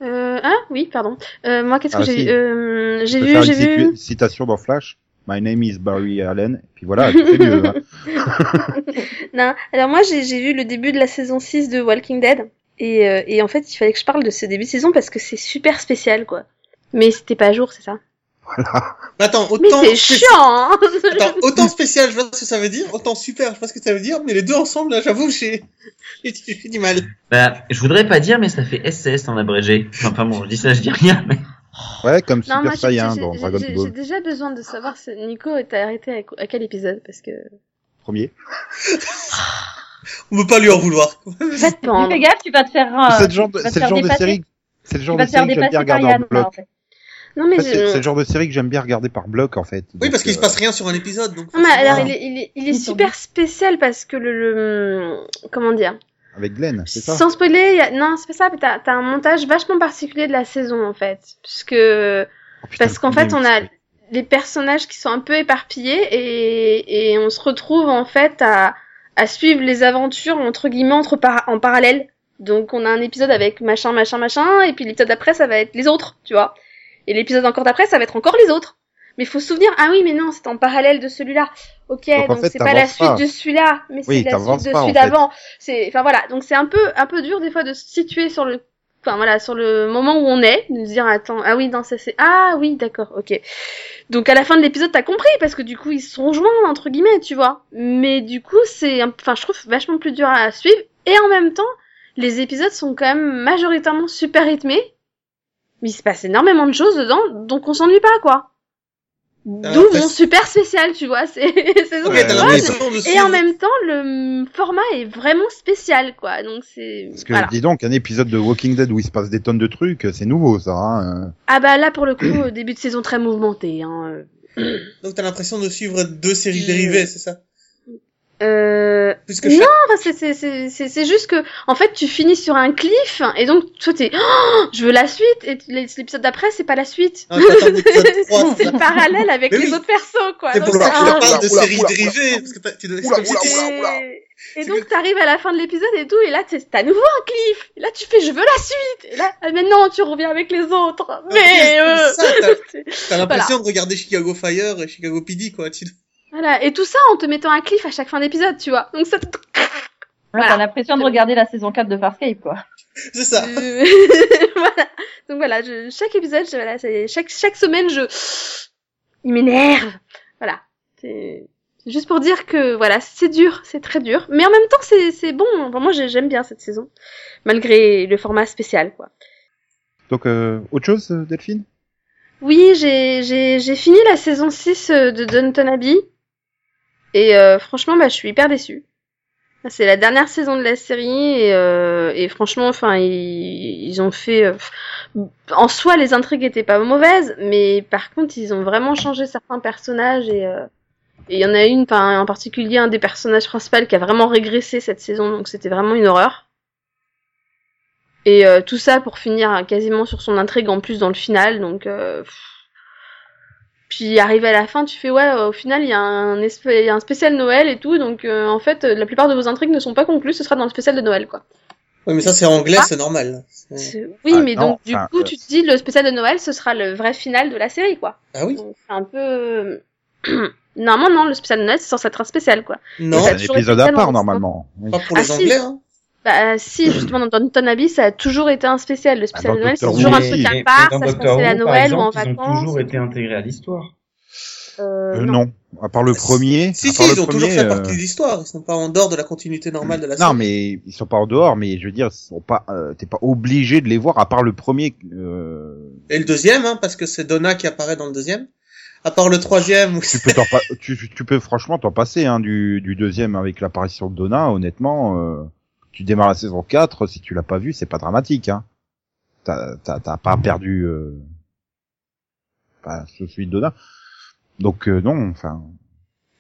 Euh, ah oui, pardon. Euh, moi, qu'est-ce Ah, que j'ai si. vu euh, J'ai vu, j'ai vu. citation dans Flash. My name is Barry Allen. Et puis voilà, tu fais mieux. Hein. Non, alors moi, j'ai j'ai vu le début de la saison 6 de Walking Dead. Et, euh, et en fait, il fallait que je parle de ce début de saison parce que c'est super spécial, quoi. Mais c'était pas à jour, c'est ça? Voilà. Mais attends, Mais autant, c'est spé- chiant hein attends, autant spécial, je vois ce que ça veut dire, autant super, je vois ce que ça veut dire, mais les deux ensemble, là, j'avoue, j'ai, j'ai du mal. Bah, je voudrais pas dire, mais ça fait SCS en abrégé. Enfin bon, je dis ça, je dis rien, mais... Ouais, comme Non, Super j'ai- Saiyan dans Dragon j'ai- J'ai Ball. déjà besoin de savoir si Nico est arrêté à, à quel épisode parce que. Premier. On peut pas lui en vouloir. Fais gaffe, tu vas te faire. euh, c'est le genre de, c'est le genre série, c'est le Tu genre vas de te faire série que j'aime bien regarder en bloc. Non, mais En fait, c'est je- c'est le genre de série que j'aime bien regarder par bloc, en fait. Oui, Donc, parce qu'il euh, se passe rien sur un épisode, donc. Non, mais alors, forcément. il est, il est, il est super spécial parce que le, le comment dire, Avec Glenn, c'est ça? Sans spoiler, il y a... non, c'est pas ça, mais t'as, t'as un montage vachement particulier de la saison, en fait. Puisque, Oh, putain, parce qu'en fait, on a les personnages qui sont un peu éparpillés et, et on se retrouve, en fait, à, à suivre les aventures, entre guillemets, entre par... en parallèle. Donc, on a un épisode avec machin, machin, machin, et puis l'épisode d'après, ça va être les autres, tu vois. Et l'épisode encore d'après, ça va être encore les autres. Mais il faut se souvenir, ah oui, mais non, c'est en parallèle de celui-là. Ok, Donc, donc, en fait, c'est pas la suite pas. de celui-là, mais Oui, c'est la suite de pas, en celui fait. d'avant. C'est, enfin voilà, donc c'est un peu, un peu dur des fois de se situer sur le, enfin voilà, sur le moment où on est, de se dire attends, ah oui, non, ça c'est, ah oui, d'accord, ok. Donc à la fin de l'épisode, t'as compris parce que du coup ils se sont joints entre guillemets, tu vois. Mais du coup c'est, un- enfin je trouve vachement plus dur à suivre et en même temps les épisodes sont quand même majoritairement super rythmés. Mais il se passe énormément de choses dedans, donc on s'ennuie pas quoi. D'où après, mon super spécial, tu vois, c'est Ouais, Et en même temps, le format est vraiment spécial, quoi. Donc c'est Parce que, voilà. dis donc, un épisode de Walking Dead où il se passe des tonnes de trucs, c'est nouveau, ça, hein. Ah bah là pour le coup, euh, début de saison très mouvementé. Hein. Donc t'as l'impression de suivre deux séries Euh, dérivées, c'est ça? Euh... Que Non, chaque... enfin, c'est c'est c'est c'est c'est juste que en fait tu finis sur un cliff et donc toi t'es oh, je veux la suite et l'épisode d'après c'est pas la suite. Ah, t'attends l'épisode 3, c'est parallèle avec Mais les oui. autres persos quoi. C'est Donc, pour que ah, parle de séries dérivées, parce que t'as- tu dois... c'est tu-. Et, C'est donc que- t'arrives à la fin de l'épisode et tout, et là t'es- t'as à nouveau un cliff. Et là tu fais je veux la suite. Et là ah, mais non tu reviens avec les autres. Mais Ah, euh, c'est c'est- T'as l'impression de regarder Chicago Fire et Chicago PD, quoi. Tu... voilà et tout ça en te mettant un cliff à chaque fin d'épisode, tu vois. Donc ça te- Voilà. T'as l'impression de regarder la saison 4 de Farscape, quoi. C'est ça. Euh, voilà. Donc voilà, je, chaque épisode, je, voilà, c'est chaque chaque semaine, je, il m'énerve. Voilà. C'est c'est juste pour dire que voilà, c'est dur, c'est très dur, mais en même temps, c'est c'est bon. Enfin, moi, j'ai- j'aime bien cette saison, malgré le format spécial, quoi. Donc, euh, autre chose, euh, Delphine? Oui, j'ai j'ai j'ai fini la saison 6 de Downton Abbey et euh, franchement, bah, je suis hyper déçue. C'est la dernière saison de la série et, euh, franchement, enfin, ils, ont fait. euh, en soi, les intrigues étaient pas mauvaises, mais par contre, ils ont vraiment changé certains personnages et il y en a une, en particulier un des personnages principaux qui a vraiment régressé cette saison, donc c'était vraiment une horreur. Et tout ça pour finir quasiment sur son intrigue en plus dans le final, donc. Puis arrivé à la fin, tu fais ouais, au final il y a un espèce, il y a un spécial Noël et tout, donc euh, en fait la plupart de vos intrigues ne sont pas conclues, ce sera dans le spécial de Noël quoi. Ouais, mais ça, c'est anglais, Ah. c'est normal. Oui, Ah, mais non, donc du coup euh, tu te dis le spécial de Noël ce sera le vrai final de la série quoi. Ah oui? Donc c'est un peu. Normalement non, le spécial de Noël c'est censé être un spécial quoi. Non, C'est un épisode à part, normalement. Oui. pas pour Ah, les si. anglais, hein. Bah si, justement dans Downton Abbey ça a toujours été un spécial. Le spécial Ah, de Noël c'est toujours un truc à part, ça se passait à Noël ou en exemple, Ils ont vacances. toujours été intégrés à l'histoire. Euh, Euh, non. non. À part le premier. Si, si, ils ont toujours fait euh, partie de l'histoire. Ils sont pas en dehors de la continuité normale de la série. Non, mais ils sont pas en dehors, mais je veux dire, ils sont pas, euh, t'es pas obligé de les voir à part le premier. Euh, Et le deuxième, hein, parce que c'est Donna qui apparaît dans le deuxième. À part le troisième où tu peux tu, tu peux franchement t'en passer hein, du, du deuxième avec l'apparition de Donna. Honnêtement, euh, tu démarres la saison 4, si tu l'as pas vu, c'est pas dramatique. Hein. T'as t'as t'as pas perdu euh, bah, celui de Donna. Donc euh, non, enfin,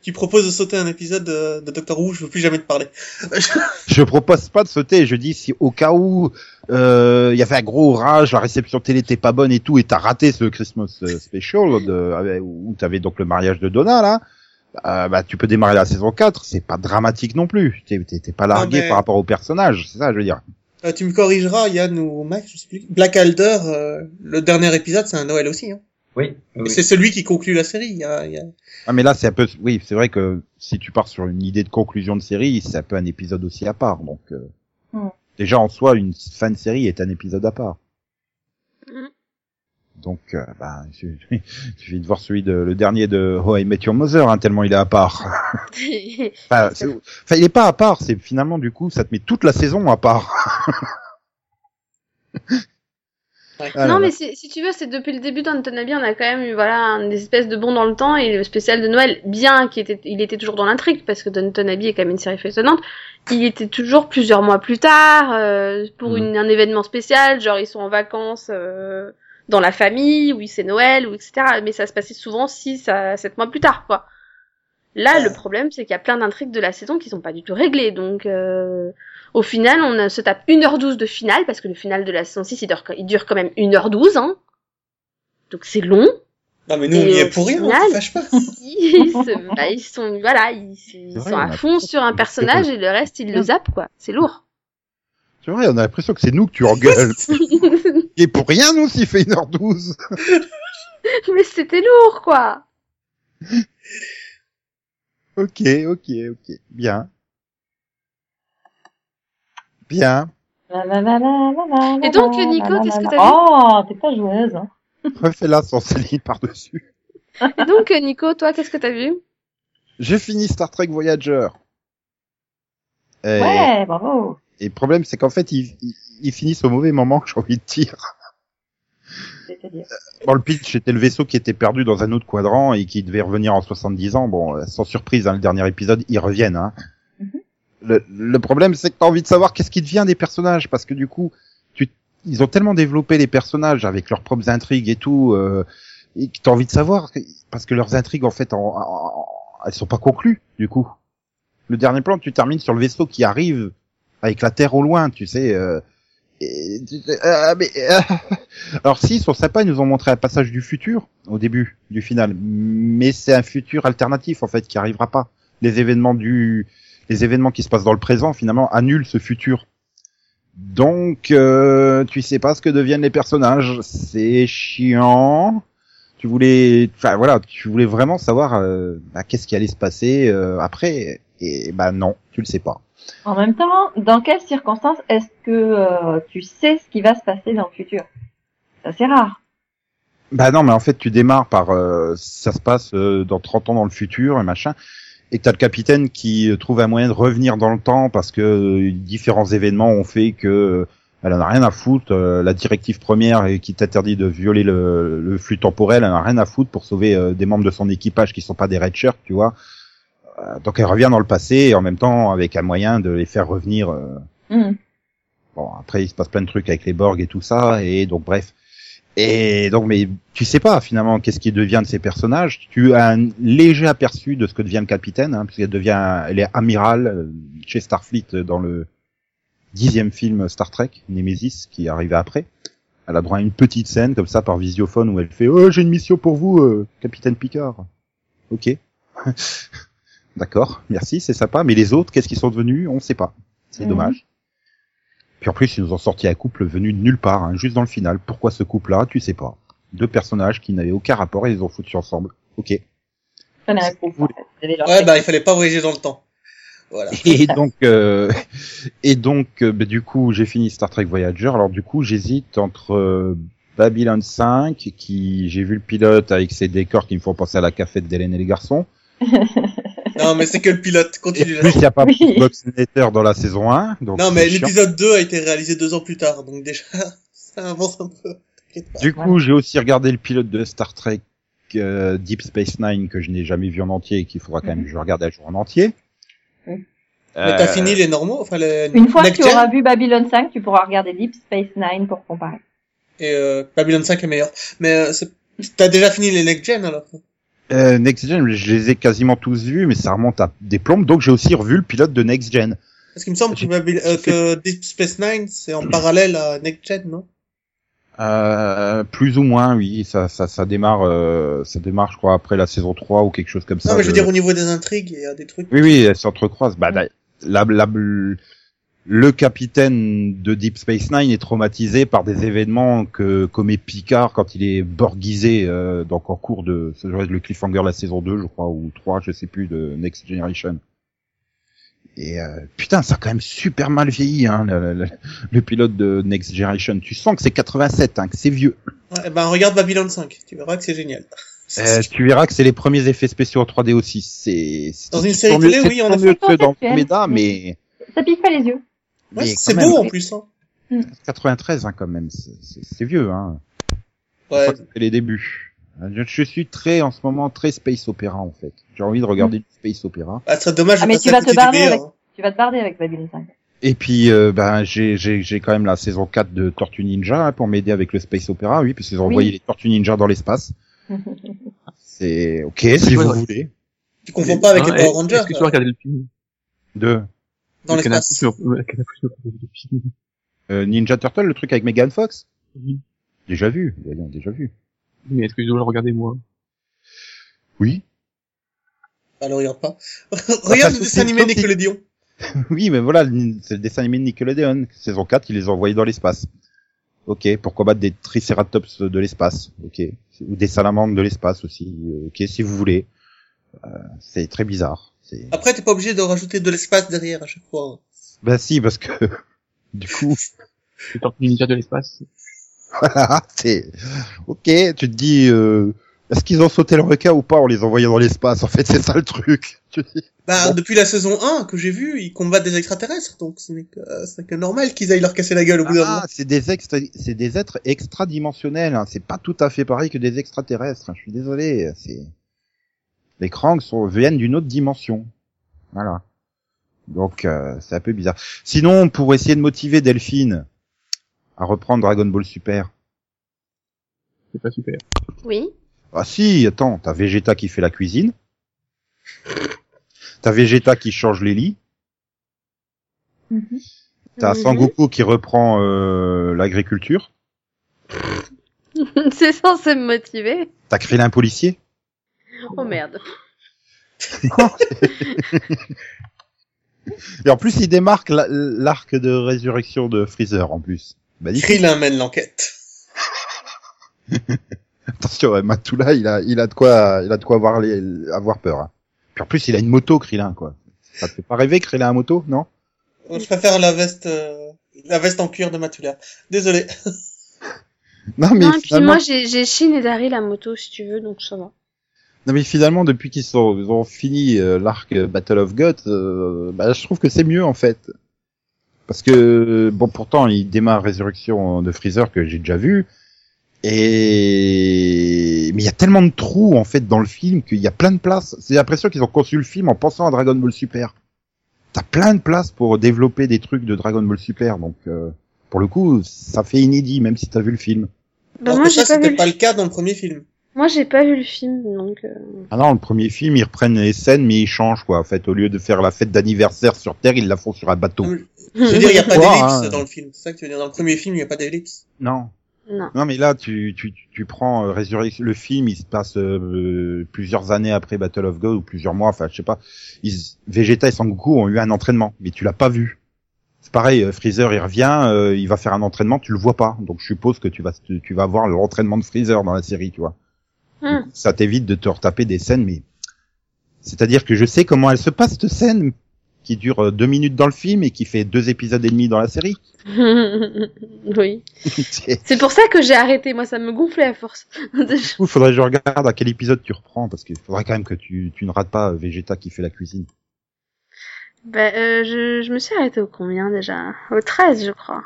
Tu proposes de sauter un épisode de, de Doctor Who, je veux plus jamais te parler. je propose pas de sauter. Je dis si au cas où euh, il y avait un gros orage, la réception télé était pas bonne et tout, et t'as raté ce Christmas euh, special de, où t'avais donc le mariage de Donna là. Euh, bah tu peux démarrer la saison 4, c'est pas dramatique non plus. T'es t'es- t'es pas largué mais- par rapport au personnage, c'est ça je veux dire. Euh, tu me corrigeras, Yann ou Max, je sais plus. Black Alder, euh, le dernier épisode, c'est un Noël aussi. Hein. Oui. C'est celui qui conclut la série. Il y a, il y a... Ah mais là c'est un peu, oui c'est vrai que si tu pars sur une idée de conclusion de série, c'est un peu un épisode aussi à part donc. euh, Hmm. Déjà en soi, une fin de série est un épisode à part. Donc, euh, bah, il suffit il suffit de voir celui de le dernier de How I Met Your Mother, hein, tellement il est à part. Enfin, il est pas à part, c'est finalement du coup, ça te met toute la saison à part. Ouais. Ah non, là. mais si, si tu veux, c'est depuis le début d'Antonabi, on a quand même eu voilà une espèce de bond dans le temps et le spécial de Noël, bien qu'il était, il était toujours dans l'intrigue parce que Downton Abbey est quand même une série étonnante. Il était toujours plusieurs mois plus tard euh, pour Mhm. une, un événement spécial, genre ils sont en vacances euh, dans la famille, oui c'est Noël ou etc. Mais ça se passait souvent 6 à 7 mois plus tard, quoi. Là, Ouais. le problème, c'est qu'il y a plein d'intrigues de la saison qui sont pas du tout réglées, donc. Euh... Au final, on euh, se tape 1h12 de finale, parce que le final de la saison 6, il dure, il dure quand même 1h12, hein. Donc c'est long. Non, mais nous, on y est pour rien, on se fâche pas. Ils, se- bah, ils sont, voilà, ils, ils vrai, sont on à a fond sur un personnage et le reste, ils le zappent, quoi. C'est lourd. C'est vrai, on a l'impression que c'est nous que tu engueules. Et pour rien, nous, s'il fait 1h12. Mais c'était lourd, quoi. Ok, ok, ok. Bien. Bien. La, la, la, la, la, la, Et donc, la, Nico, la, la, qu'est-ce que la. t'as vu Oh, t'es pas joueuse. Hein. Refais-la sans Céline par-dessus. Et donc, Nico, toi, qu'est-ce que t'as vu? J'ai fini Star Trek Voyager. Et, Ouais, bravo. et le problème, c'est qu'en fait, ils, ils finissent au mauvais moment, j'ai envie de dire. Bon, le pitch, c'était le vaisseau qui était perdu dans un autre quadrant et qui devait revenir en 70 ans. Bon, euh, sans surprise, hein, le dernier épisode, ils reviennent. Hein. Mhm. le, le problème, c'est que t'as envie de savoir qu'est-ce qui devient des personnages, parce que du coup, tu, ils ont tellement développé les personnages avec leurs propres intrigues et tout, euh, et que t'as envie de savoir, parce que leurs intrigues, en fait, en, en- elles sont pas conclues, du coup. Le dernier plan, tu termines sur le vaisseau qui arrive avec la Terre au loin, tu sais. Euh, euh, euh, alors si, sont sympas, ils nous ont montré un passage du futur au début du final, mais c'est un futur alternatif en fait qui arrivera pas. Les événements du, les événements qui se passent dans le présent finalement annulent ce futur. Donc euh, tu sais pas ce que deviennent les personnages, c'est chiant. Tu voulais, enfin voilà, tu voulais vraiment savoir euh, bah, qu'est-ce qui allait se passer après, et bah non, tu le sais pas. En même temps, dans quelles circonstances est-ce que euh, tu sais ce qui va se passer dans le futur? Ça, c'est rare. Bah non, mais en fait, tu démarres par euh, ça se passe euh, dans 30 ans dans le futur et machin, et t'as le capitaine qui euh, trouve un moyen de revenir dans le temps parce que euh, différents événements ont fait que euh, elle en a rien à foutre. la directive première qui t'interdit de violer le, le flux temporel, elle en a rien à foutre pour sauver des membres de son équipage qui sont pas des red shirts, tu vois. Euh, donc elle revient dans le passé et en même temps avec un moyen de les faire revenir. euh, Hmm. Bon, après, il se passe plein de trucs avec les Borg et tout ça, et donc bref. Et donc, mais tu sais pas finalement qu'est-ce qui devient de ces personnages. Tu as un léger aperçu de ce que devient le capitaine, hein, puisqu'elle devient, elle est amiral euh, chez Starfleet dans le dixième film Star Trek, Nemesis, qui est arrivé après. Elle a droit à une petite scène comme ça par visiophone où elle fait "Oh, j'ai une mission pour vous, euh, capitaine Picard." Ok. D'accord, merci, c'est sympa. Mais les autres, qu'est-ce qu'ils sont devenus? On sait pas. C'est Mhm. dommage. Puis en plus, ils nous ont sorti un couple venu de nulle part, hein, juste dans le final. Pourquoi ce couple-là? Tu sais pas. Deux personnages qui n'avaient aucun rapport et ils les ont foutus ensemble. Ok. Leur Ouais, bah, il fallait pas voyager dans le temps. Voilà. Et donc, euh, et donc, euh, bah, du coup, j'ai fini Star Trek Voyager. Alors du coup, j'hésite entre euh, Babylon 5, qui j'ai vu le pilote avec ses décors qui me font penser à la cafette d'Hélène et les garçons. Non, mais c'est que le pilote. Et Continue plus, il n'y a pas Oui. Letter dans la saison 1. Donc Non, mais l'épisode 2 a été réalisé deux ans plus tard, donc déjà, ça avance un peu. T'inquiète pas. Du coup, j'ai aussi regardé le pilote de Star Trek euh, Deep Space Nine que je n'ai jamais vu en entier et qu'il faudra quand même que je regarde un jour en entier. Mhm. Mais t'as Euh, fini les normaux, enfin les Une fois que tu auras vu Babylon 5, tu pourras regarder Deep Space Nine pour comparer. et euh, Babylon 5 est meilleur. Mais euh, t'as déjà fini les Next Gen alors? Euh, Next Gen, je les ai quasiment tous vus, mais ça remonte à des plombes, donc j'ai aussi revu le pilote de Next Gen. Parce qu'il me semble que, euh, que Deep Space Nine c'est en parallèle à Next Gen, non? Euh, plus ou moins, oui, ça, ça, ça démarre, euh, ça démarre, je crois, après la saison 3 ou quelque chose comme ça. Non, mais je veux dire au niveau des intrigues, il y a des trucs. Oui, oui, elles s'entrecroisent. Bah, la, la- la- le capitaine de Deep Space Nine est traumatisé par des événements que commet Picard quand il est borgisé, euh, donc en cours de, le cliffhanger de la saison 2, je crois, ou 3, je sais plus, de Next Generation. Et euh, putain, ça a quand même super mal vieilli, hein, le, le- le pilote de Next Generation. Tu sens que c'est 87, hein, que c'est vieux. Ouais, ben regarde Babylon 5, tu verras que c'est génial. Euh, tu verras que c'est les premiers effets spéciaux en 3D aussi. C'est c'est Dans une série télé, oui, toujours effet. mieux que dans. Meda, mais, Ça pique pas les yeux. Ouais, c'est beau en plus. Hein. 93 hein, quand même, c'est- c'est c'est vieux. Hein. Ouais. C'est les débuts. Je, suis très en ce moment très space opéra en fait. J'ai envie de regarder du space opéra. Ah, ce serait dommage Ah, mais passer tu vas te barrer meilleur. avec- hein. Tu vas te barder avec Babylon 5. Et puis euh, ben j'ai j'ai j'ai quand même la saison 4 de Tortue Ninja hein, pour m'aider avec le space opéra, oui, parce qu'ils ont Oui. envoyé les Tortues Ninja dans l'espace. C'est ok si vous voulez. Tu confonds pas avec Hein, les Power est- Rangers. Est-ce que tu vas regarder le film? De Dans l'espace. euh, Ninja Turtle, le truc avec Megan Fox. Oui. Déjà vu, voyons, déjà vu. Mais est-ce que je dois le regarder moi? Oui. Ah, le regarde pas. regarde le dessin animé c'est- Nickelodeon. Oui, mais voilà, le- c'est le dessin animé de Nickelodeon. Saison 4, ils les ont envoyés dans l'espace. Ok, pour combattre des triceratops de l'espace? Ok. Ou des salamandres de l'espace aussi. Euh, Ok, si vous voulez. Euh, c'est très bizarre. Après, t'es pas obligé de rajouter de l'espace derrière à chaque fois. Bah si, parce que du coup, Tortue Ninja de l'espace voilà, c'est ok. Tu te dis, euh, est-ce qu'ils ont sauté le requin ou pas en les envoyant dans l'espace En fait, c'est ça le truc. Tu dis, Bah, Bon. depuis la saison 1 que j'ai vu, ils combattent des extraterrestres, donc ce n'est que, euh, c'est que normal qu'ils aillent leur casser la gueule au bout d'un moment. Ah, c'est des extra, c'est des êtres extradimensionnels. Hein. C'est pas tout à fait pareil que des extraterrestres. hein. Je suis désolé. C'est les Krangs sont viennent d'une autre dimension. Voilà. Donc euh, c'est un peu bizarre. Sinon, pour essayer de motiver Delphine à reprendre Dragon Ball Super. C'est pas super. Oui. Ah si, attends, t'as Vegeta qui fait la cuisine. T'as Vegeta qui change les lits. Mhm. T'as Mhm. Sangoku qui reprend euh, l'agriculture. C'est censé me motiver. T'as Krillin policier. Oh merde. Et en plus, il démarque la- l'arc de résurrection de Freezer, en plus. Krillin mène l'enquête. Attention, ouais, Matula, il a, il a de quoi, il a de quoi avoir, les, avoir peur. hein. Puis en plus, il a une moto, Krillin, quoi. Ça te fait pas rêver, Krillin à moto, non? Je préfère la veste, euh, la veste en cuir de Matula. Désolé. Non, mais non, et puis finalement, moi j'ai j'ai Shin et Dari la moto si tu veux, donc ça va. Non, mais finalement, depuis qu'ils sont, ils ont fini euh, l'arc Battle of Gods, euh, bah, je trouve que c'est mieux, en fait. Parce que, bon, pourtant, il démarre Résurrection de Freezer que j'ai déjà vu. Et mais il y a tellement de trous en fait dans le film qu'il y a plein de place. C'est l'impression qu'ils ont conçu le film en pensant à Dragon Ball Super. T'as plein de place pour développer des trucs de Dragon Ball Super, donc euh, pour le coup, ça fait inédit même si t'as vu le film. Bah Alors moi que ça, pas vu. c'était le- pas le cas dans le premier film. Moi j'ai pas vu le film donc. euh, Ah non, le premier film, ils reprennent les scènes mais ils changent quoi. En fait, au lieu de faire la fête d'anniversaire sur Terre, ils la font sur un bateau. Je veux dire, il y a pas d'ellipse hein. dans le film. C'est ça que tu veux dire. Dans le premier film, il y a pas d'ellipse. Non, Non. Non mais là tu tu tu- tu prends euh, Résurrection le film il se passe euh, plusieurs années après Battle of God ou plusieurs mois enfin je sais pas ils, Vegeta et Sangoku ont eu un entraînement mais tu l'as pas vu c'est pareil euh, Freezer il revient euh, il va faire un entraînement tu le vois pas donc je suppose que tu vas tu, tu vas voir l'entraînement de Freezer dans la série tu vois Hmm. Ça t'évite de te retaper des scènes mais c'est-à-dire que je sais comment elle se passe cette scène qui dure euh, deux minutes dans le film et qui fait deux épisodes et demi dans la série oui. C'est- pour ça que j'ai arrêté. Moi ça me gonflait à force. Coup, faudrait que je regarde à quel épisode tu reprends, parce qu'il faudrait quand même que tu, tu ne rates pas euh, Vegeta qui fait la cuisine. bah euh, je je me suis arrêtée au combien déjà? Au 13 je crois.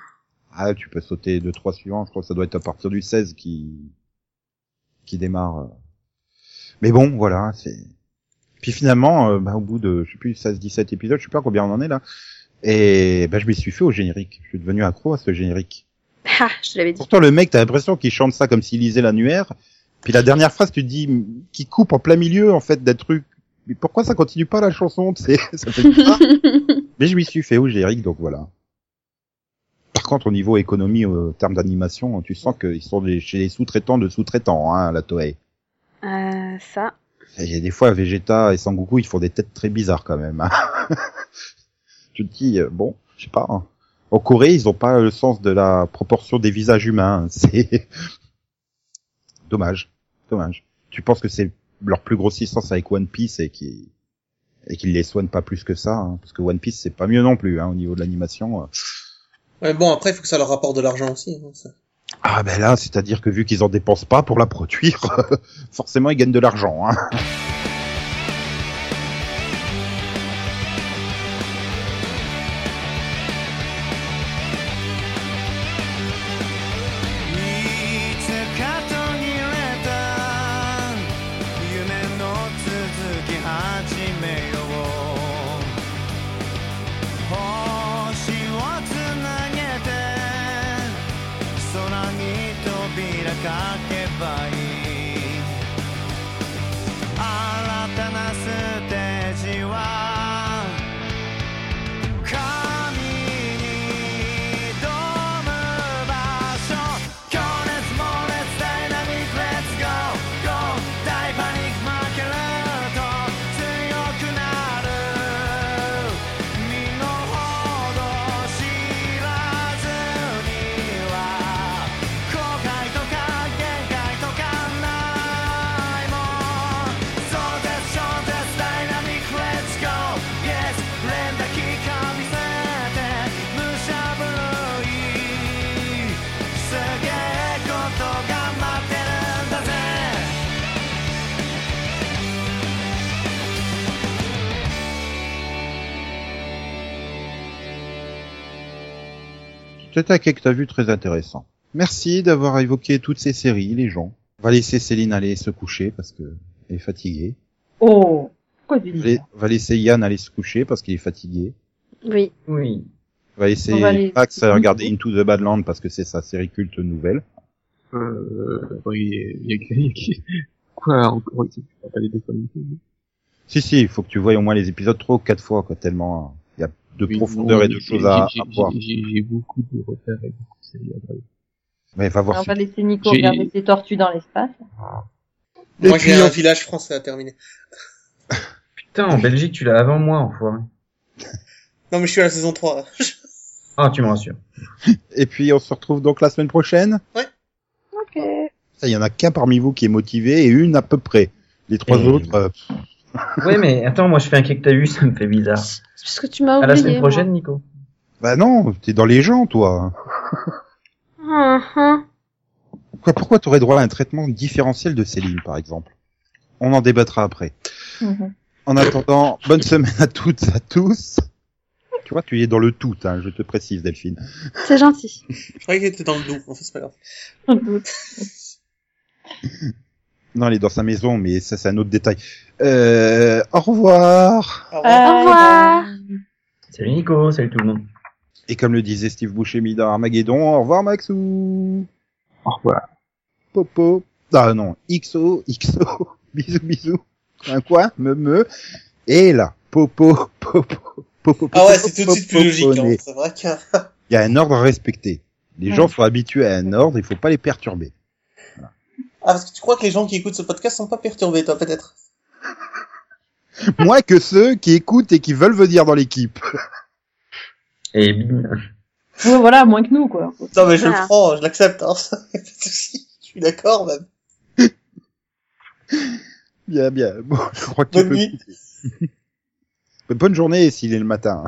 Ah, tu peux sauter deux, trois suivants, je crois que ça doit être à partir du 16 qui, qui démarre. euh. Mais bon, voilà, c'est... Puis finalement, euh, bah, au bout de, je sais plus, 16, 17 épisodes, je sais pas combien on en est là, et bah, je m'y suis fait au générique. Je suis devenu accro à ce générique. Ah je te l'avais dit. Pourtant, le mec, t'as l'impression qu'il chante ça comme s'il lisait l'annuaire, puis la dernière phrase, tu te dis, qui coupe en plein milieu, en fait, des trucs. Mais pourquoi ça continue pas la chanson, ça fait. Mais je m'y suis fait au générique, donc voilà. Par contre, au niveau économie, au terme d'animation, tu sens qu'ils sont des, chez les sous-traitants de sous-traitants, hein, la Toei. Euh, ça. Il y a des fois, Vegeta et Sangoku, ils font des têtes très bizarres quand même. hein. tu te dis, euh, bon, je sais pas. hein. En Corée, ils ont pas le sens de la proportion des visages humains. hein. C'est dommage, dommage. Tu penses que c'est leur plus grosse licence avec One Piece et qui et qu'ils les soignent pas plus que ça, hein, parce que One Piece c'est pas mieux non plus hein, au niveau de l'animation. euh. Ouais, bon, après, il faut que ça leur rapporte de l'argent aussi. hein. Ah ben là, c'est-à-dire que vu qu'ils en dépensent pas pour la produire, forcément ils gagnent de l'argent. Hein.「C'est un quai que t'as vu très intéressant. Merci d'avoir évoqué toutes ces séries, les gens. On va laisser Céline aller se coucher parce que elle est fatiguée. Oh, pourquoi tu On dis ça on va laisser Yann aller se coucher parce qu'il est fatigué. Oui. Oui. On va laisser On va aller- Max regarder Into the Badland parce que c'est sa série culte nouvelle. Euh, bon, il y a, il y a, il y a- quoi encore. Si si, il faut que tu voyes au moins les épisodes trois ou quatre fois quoi, tellement a de Oui, profondeur non, et de choses à, voir. j'ai- beaucoup de repères et beaucoup de séries à regarder. Mais va voir. On va laisser Nico regarder ses tortues dans l'espace. Et Moi, j'ai un village français à terminer. Putain, en Belgique, tu l'as avant moi, enfoiré. Non, mais je suis à la saison 3. là. Ah, tu me rassures. Et puis on se retrouve donc la semaine prochaine. Ok. Ça, il y en a qu'un parmi vous qui est motivé et une à peu près. Les trois Et- autres, euh, Ouais, mais attends, moi je fais un quai que t'as vu, ça me fait bizarre. C'est parce que tu m'as À oublié. la semaine moi. prochaine, Nico. bah non, t'es dans les gens toi. Hum, hum. Quoi, pourquoi t'aurais droit à un traitement différentiel de Céline, par exemple? On en débattra après. Mhm. En attendant, bonne semaine à toutes et à tous. Tu vois, tu es dans le tout, hein, je te précise, Delphine. C'est gentil. Je croyais qu'il était dans le doux. En fait, c'est pas grave. Non, elle est dans sa maison, mais ça, c'est un autre détail. Euh, au revoir. Au revoir. Au revoir. Salut Nico, salut tout le monde. Et comme le disait Steve Buscemi dans Armageddon, au revoir Maxou. Au revoir. Popo. Ah non, XO, XO. Bisous, bisous. Un quoi Me, me. Et là, Popo, Popo, Popo. Ah ouais, c'est tout de suite plus logique. Hein. C'est vrai que... Il y a un ordre à respecter. Les gens sont habitués à un ordre, il faut pas les perturber. Ah, parce que tu crois que les gens qui écoutent ce podcast sont pas perturbés, toi, peut-être Moins que ceux qui écoutent et qui veulent venir dans l'équipe. Et bim. Ouais, voilà, moins que nous, quoi. Non, mais je Voilà. le prends, je l'accepte. Hein. Pas de souci. Je suis d'accord, même. Bien, bien. Bon, je crois que tu Bonne peux nuit. quitter. Bonne journée s'il est le matin.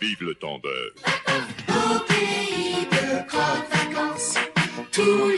Vive le tendeur. Au tous